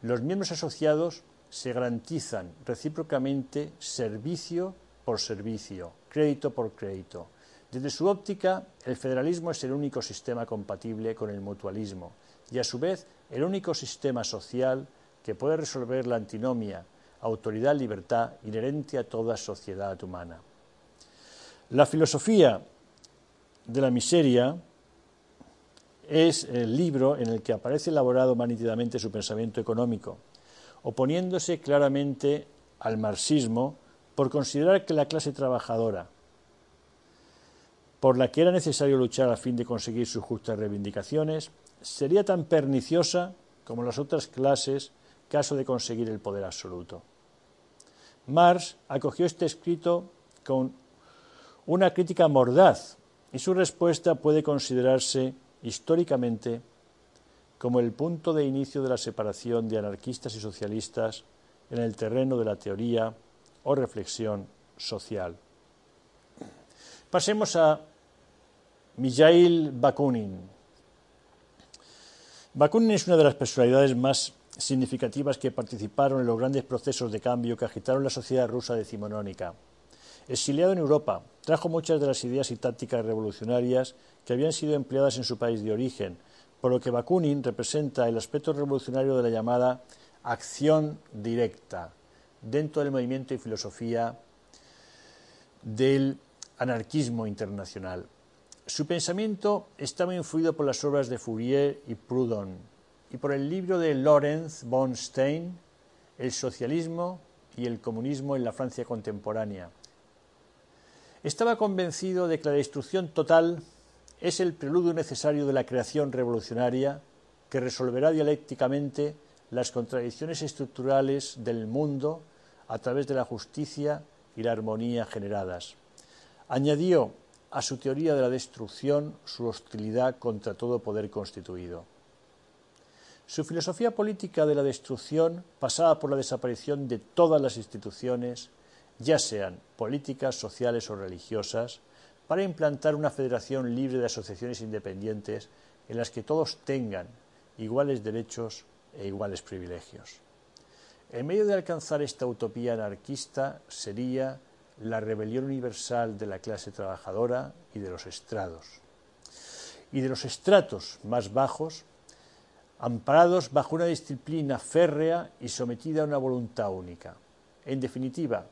los miembros asociados se garantizan recíprocamente servicio por servicio, crédito por crédito. Desde su óptica, el federalismo es el único sistema compatible con el mutualismo y, a su vez, el único sistema social que puede resolver la antinomia autoridad-libertad inherente a toda sociedad humana. La filosofía de la miseria es el libro en el que aparece elaborado más nítidamente su pensamiento económico, oponiéndose claramente al marxismo por considerar que la clase trabajadora, por la que era necesario luchar a fin de conseguir sus justas reivindicaciones, sería tan perniciosa como las otras clases caso de conseguir el poder absoluto. Marx acogió este escrito con una crítica mordaz y su respuesta puede considerarse históricamente como el punto de inicio de la separación de anarquistas y socialistas en el terreno de la teoría o reflexión social. Pasemos a Mijail Bakunin. Bakunin es una de las personalidades más significativas que participaron en los grandes procesos de cambio que agitaron la sociedad rusa decimonónica. Exiliado en Europa, trajo muchas de las ideas y tácticas revolucionarias que habían sido empleadas en su país de origen, por lo que Bakunin representa el aspecto revolucionario de la llamada acción directa dentro del movimiento y filosofía del anarquismo internacional. Su pensamiento estaba influido por las obras de Fourier y Proudhon y por el libro de Lorenz von Stein, El socialismo y el comunismo en la Francia contemporánea, estaba convencido de que la destrucción total es el preludio necesario de la creación revolucionaria que resolverá dialécticamente las contradicciones estructurales del mundo a través de la justicia y la armonía generadas. Añadió a su teoría de la destrucción su hostilidad contra todo poder constituido. Su filosofía política de la destrucción pasaba por la desaparición de todas las instituciones ya sean políticas, sociales o religiosas, para implantar una federación libre de asociaciones independientes en las que todos tengan iguales derechos e iguales privilegios. El medio de alcanzar esta utopía anarquista sería la rebelión universal de la clase trabajadora y de los estrados. Y de los estratos más bajos, amparados bajo una disciplina férrea y sometida a una voluntad única. En definitiva,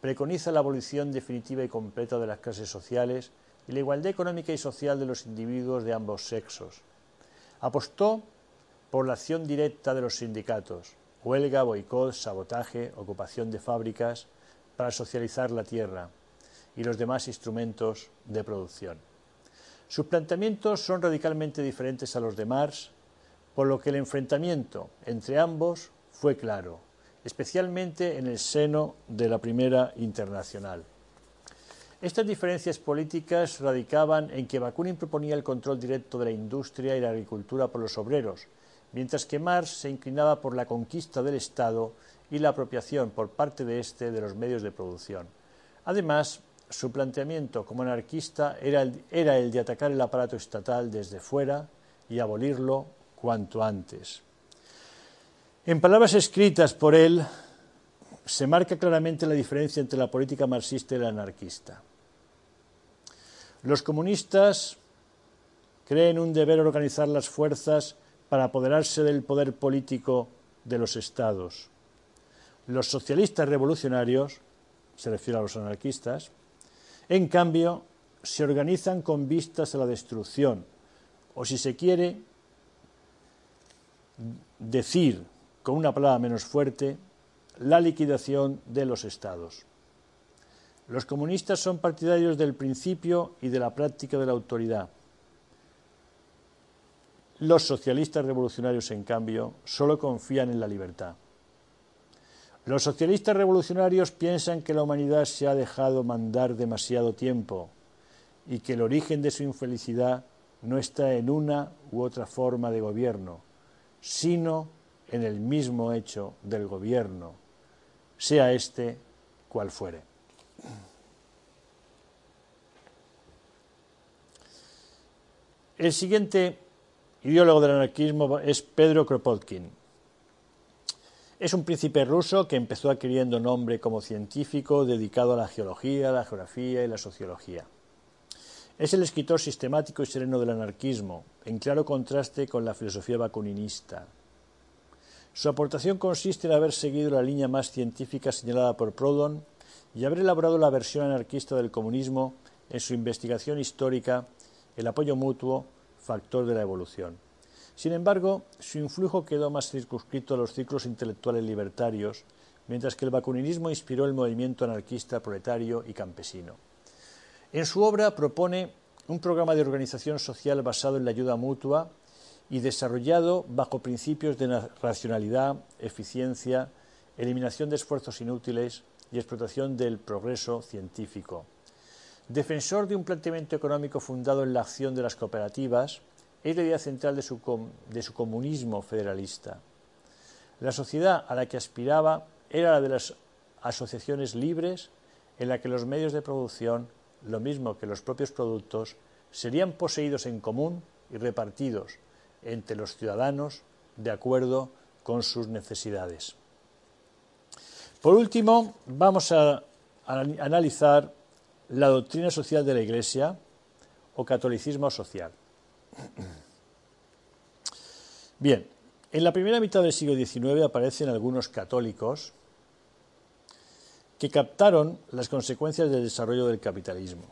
preconiza la abolición definitiva y completa de las clases sociales y la igualdad económica y social de los individuos de ambos sexos. Apostó por la acción directa de los sindicatos, huelga, boicot, sabotaje, ocupación de fábricas, para socializar la tierra y los demás instrumentos de producción. Sus planteamientos son radicalmente diferentes a los de Marx, por lo que el enfrentamiento entre ambos fue claro especialmente en el seno de la Primera Internacional. Estas diferencias políticas radicaban en que Bakunin proponía el control directo de la industria y la agricultura por los obreros, mientras que Marx se inclinaba por la conquista del Estado y la apropiación por parte de éste de los medios de producción. Además, su planteamiento como anarquista era el, era el de atacar el aparato estatal desde fuera y abolirlo cuanto antes. En palabras escritas por él, se marca claramente la diferencia entre la política marxista y la anarquista. Los comunistas creen un deber organizar las fuerzas para apoderarse del poder político de los estados. Los socialistas revolucionarios, se refiere a los anarquistas, en cambio, se organizan con vistas a la destrucción, o si se quiere decir con una palabra menos fuerte, la liquidación de los estados. Los comunistas son partidarios del principio y de la práctica de la autoridad. Los socialistas revolucionarios, en cambio, solo confían en la libertad. Los socialistas revolucionarios piensan que la humanidad se ha dejado mandar demasiado tiempo y que el origen de su infelicidad no está en una u otra forma de gobierno, sino en el mismo hecho del gobierno, sea éste cual fuere. El siguiente ideólogo del anarquismo es Pedro Kropotkin. Es un príncipe ruso que empezó adquiriendo nombre como científico dedicado a la geología, la geografía y la sociología. Es el escritor sistemático y sereno del anarquismo, en claro contraste con la filosofía bakuninista. Su aportación consiste en haber seguido la línea más científica señalada por Proudhon y haber elaborado la versión anarquista del comunismo en su investigación histórica El apoyo mutuo, factor de la evolución. Sin embargo, su influjo quedó más circunscrito a los ciclos intelectuales libertarios, mientras que el bacuninismo inspiró el movimiento anarquista proletario y campesino. En su obra propone un programa de organización social basado en la ayuda mutua y desarrollado bajo principios de racionalidad, eficiencia, eliminación de esfuerzos inútiles y explotación del progreso científico. Defensor de un planteamiento económico fundado en la acción de las cooperativas, es la idea central de su, comunismo federalista. La sociedad a la que aspiraba era la de las asociaciones libres en la que los medios de producción, lo mismo que los propios productos, serían poseídos en común y repartidos entre los ciudadanos de acuerdo con sus necesidades. Por último, vamos a, analizar la doctrina social de la Iglesia o catolicismo social. Bien, en la primera mitad del siglo XIX aparecen algunos católicos que captaron las consecuencias del desarrollo del capitalismo.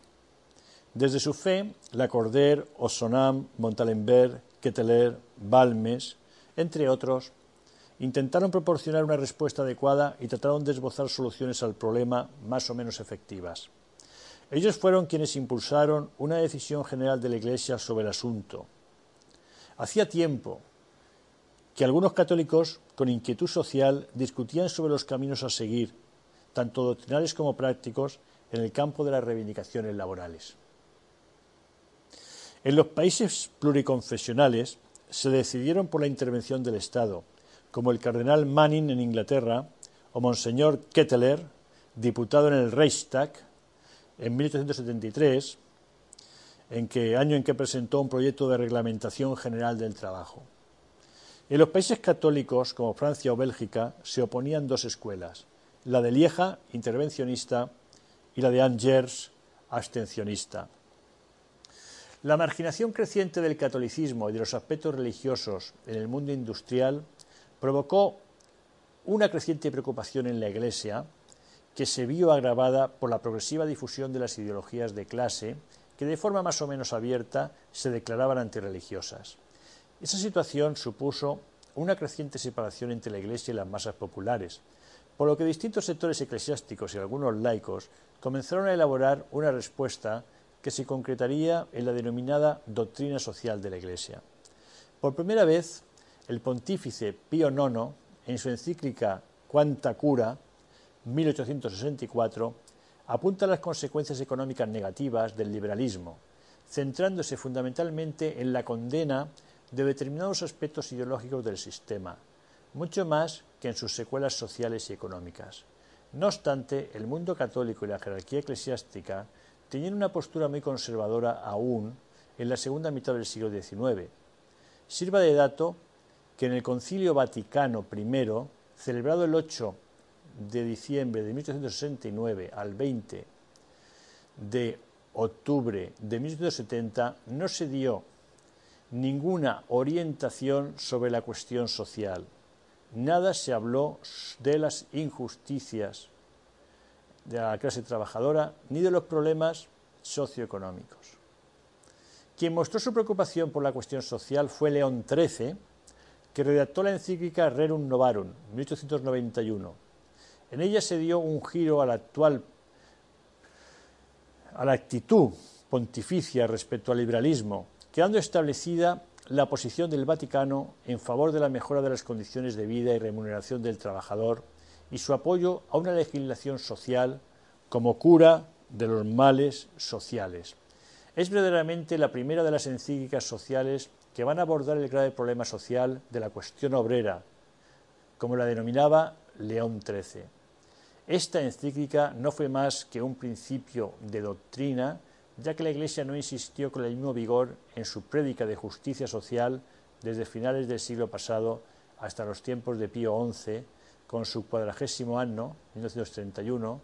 Desde su fe, Lacordaire, Ossonam, Montalembert, Ketteler, Balmes, entre otros, intentaron proporcionar una respuesta adecuada y trataron de esbozar soluciones al problema más o menos efectivas. Ellos fueron quienes impulsaron una decisión general de la Iglesia sobre el asunto. Hacía tiempo que algunos católicos, con inquietud social, discutían sobre los caminos a seguir, tanto doctrinales como prácticos, en el campo de las reivindicaciones laborales. En los países pluriconfesionales se decidieron por la intervención del Estado, como el cardenal Manning en Inglaterra o Monseñor Ketteler, diputado en el Reichstag en 1873, en que, año en que presentó un proyecto de reglamentación general del trabajo. En los países católicos, como Francia o Bélgica, se oponían dos escuelas, la de Lieja, intervencionista, y la de Angers, abstencionista. La marginación creciente del catolicismo y de los aspectos religiosos en el mundo industrial provocó una creciente preocupación en la Iglesia que se vio agravada por la progresiva difusión de las ideologías de clase que de forma más o menos abierta se declaraban antirreligiosas. Esa situación supuso una creciente separación entre la Iglesia y las masas populares, por lo que distintos sectores eclesiásticos y algunos laicos comenzaron a elaborar una respuesta que se concretaría en la denominada doctrina social de la Iglesia. Por primera vez, el pontífice Pío IX, en su encíclica Quanta Cura, 1864, apunta las consecuencias económicas negativas del liberalismo, centrándose fundamentalmente en la condena de determinados aspectos ideológicos del sistema, mucho más que en sus secuelas sociales y económicas. No obstante, el mundo católico y la jerarquía eclesiástica tenían una postura muy conservadora aún en la segunda mitad del siglo XIX. Sirva de dato que en el Concilio Vaticano I, celebrado el 8 de diciembre de 1869 al 20 de octubre de 1870, no se dio ninguna orientación sobre la cuestión social. Nada se habló de las injusticias de la clase trabajadora ni de los problemas socioeconómicos. Quien mostró su preocupación por la cuestión social fue León XIII, que redactó la encíclica Rerum Novarum, 1891. En ella se dio un giro a la actual a la actitud pontificia respecto al liberalismo, quedando establecida la posición del Vaticano en favor de la mejora de las condiciones de vida y remuneración del trabajador y su apoyo a una legislación social como cura de los males sociales. Es verdaderamente la primera de las encíclicas sociales que van a abordar el grave problema social de la cuestión obrera, como la denominaba León XIII. Esta encíclica no fue más que un principio de doctrina ya que la Iglesia no insistió con el mismo vigor en su prédica de justicia social desde finales del siglo pasado hasta los tiempos de Pío XI, con su cuadragésimo año, 1931,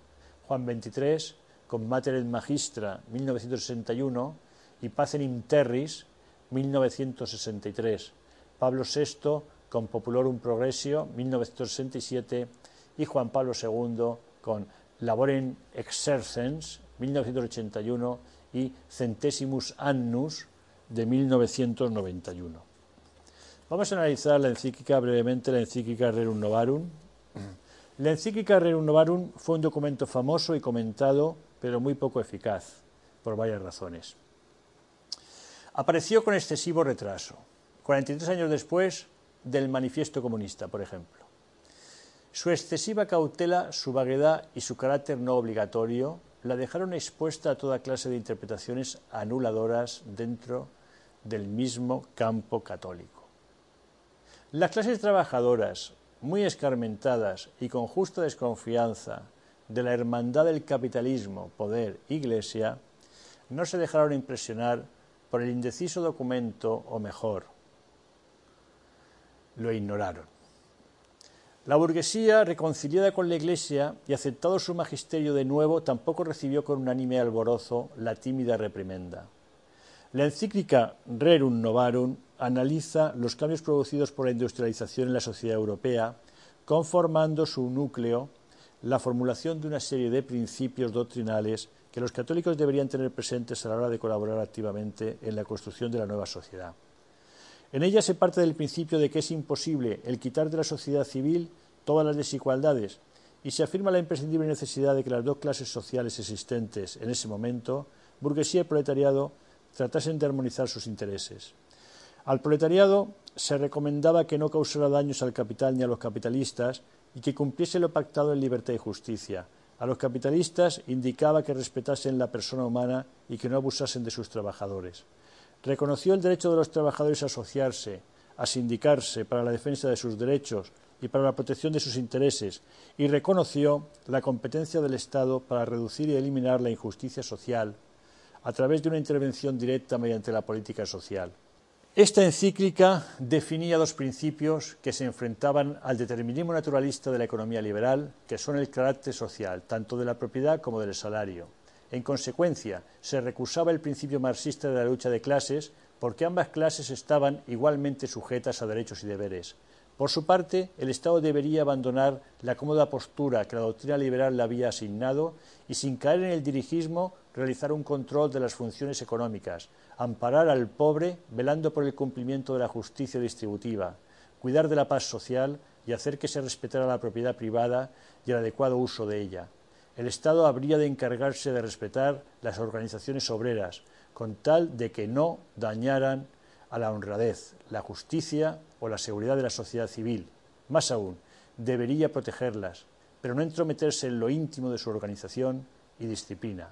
Juan XXIII, con Mater et Magistra, 1961, y Pacem Terris, 1963, Pablo VI, con Populorum Progressio, 1967, y Juan Pablo II, con Laborem Exercens, 1981, y Centesimus Annus de 1991. Vamos a analizar la encíclica brevemente, la encíclica Rerum Novarum. La encíclica Rerum Novarum fue un documento famoso y comentado, pero muy poco eficaz, por varias razones. Apareció con excesivo retraso, 43 años después del Manifiesto Comunista, por ejemplo. Su excesiva cautela, su vaguedad y su carácter no obligatorio la dejaron expuesta a toda clase de interpretaciones anuladoras dentro del mismo campo católico. Las clases trabajadoras, muy escarmentadas y con justa desconfianza de la hermandad del capitalismo, poder, iglesia, no se dejaron impresionar por el indeciso documento, o mejor, lo ignoraron. La burguesía, reconciliada con la Iglesia y aceptado su magisterio de nuevo, tampoco recibió con unánime alborozo la tímida reprimenda. La encíclica Rerum Novarum analiza los cambios producidos por la industrialización en la sociedad europea, conformando su núcleo la formulación de una serie de principios doctrinales que los católicos deberían tener presentes a la hora de colaborar activamente en la construcción de la nueva sociedad. En ella se parte del principio de que es imposible el quitar de la sociedad civil todas las desigualdades y se afirma la imprescindible necesidad de que las dos clases sociales existentes en ese momento, burguesía y proletariado, tratasen de armonizar sus intereses. Al proletariado se recomendaba que no causara daños al capital ni a los capitalistas y que cumpliese lo pactado en libertad y justicia. A los capitalistas indicaba que respetasen la persona humana y que no abusasen de sus trabajadores. Reconoció el derecho de los trabajadores a asociarse, a sindicarse para la defensa de sus derechos y para la protección de sus intereses, y reconoció la competencia del Estado para reducir y eliminar la injusticia social a través de una intervención directa mediante la política social. Esta encíclica definía dos principios que se enfrentaban al determinismo naturalista de la economía liberal, que son el carácter social, tanto de la propiedad como del salario, en consecuencia, se recusaba el principio marxista de la lucha de clases porque ambas clases estaban igualmente sujetas a derechos y deberes. Por su parte, el Estado debería abandonar la cómoda postura que la doctrina liberal le había asignado y, sin caer en el dirigismo, realizar un control de las funciones económicas, amparar al pobre velando por el cumplimiento de la justicia distributiva, cuidar de la paz social y hacer que se respetara la propiedad privada y el adecuado uso de ella el Estado habría de encargarse de respetar las organizaciones obreras, con tal de que no dañaran a la honradez, la justicia o la seguridad de la sociedad civil. Más aún, debería protegerlas, pero no entrometerse en lo íntimo de su organización y disciplina.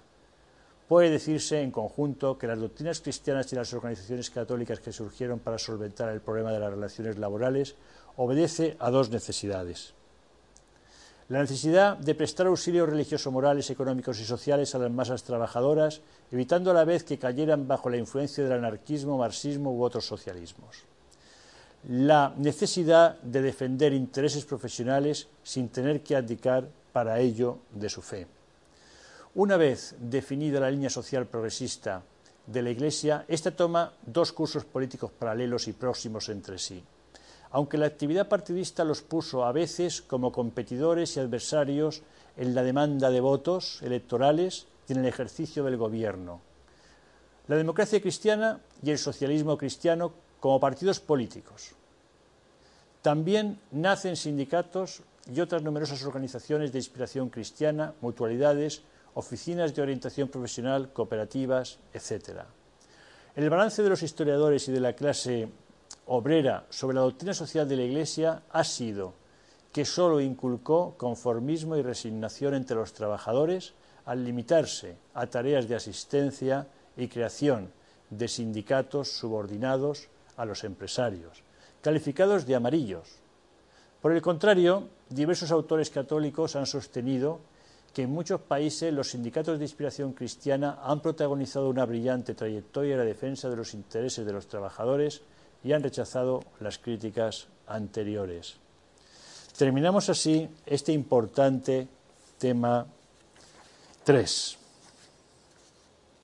Puede decirse en conjunto que las doctrinas cristianas y las organizaciones católicas que surgieron para solventar el problema de las relaciones laborales obedece a dos necesidades. La necesidad de prestar auxilio religioso, morales, económicos y sociales a las masas trabajadoras, evitando a la vez que cayeran bajo la influencia del anarquismo, marxismo u otros socialismos. La necesidad de defender intereses profesionales sin tener que abdicar para ello de su fe. Una vez definida la línea social progresista de la Iglesia, esta toma dos cursos políticos paralelos y próximos entre sí aunque la actividad partidista los puso a veces como competidores y adversarios en la demanda de votos electorales y en el ejercicio del gobierno. La democracia cristiana y el socialismo cristiano como partidos políticos. También nacen sindicatos y otras numerosas organizaciones de inspiración cristiana, mutualidades, oficinas de orientación profesional, cooperativas, etc. El balance de los historiadores y de la clase obrera sobre la doctrina social de la Iglesia ha sido que sólo inculcó conformismo y resignación entre los trabajadores al limitarse a tareas de asistencia y creación de sindicatos subordinados a los empresarios, calificados de amarillos. Por el contrario, diversos autores católicos han sostenido que en muchos países los sindicatos de inspiración cristiana han protagonizado una brillante trayectoria en la defensa de los intereses de los trabajadores y han rechazado las críticas anteriores. Terminamos así este importante tema 3.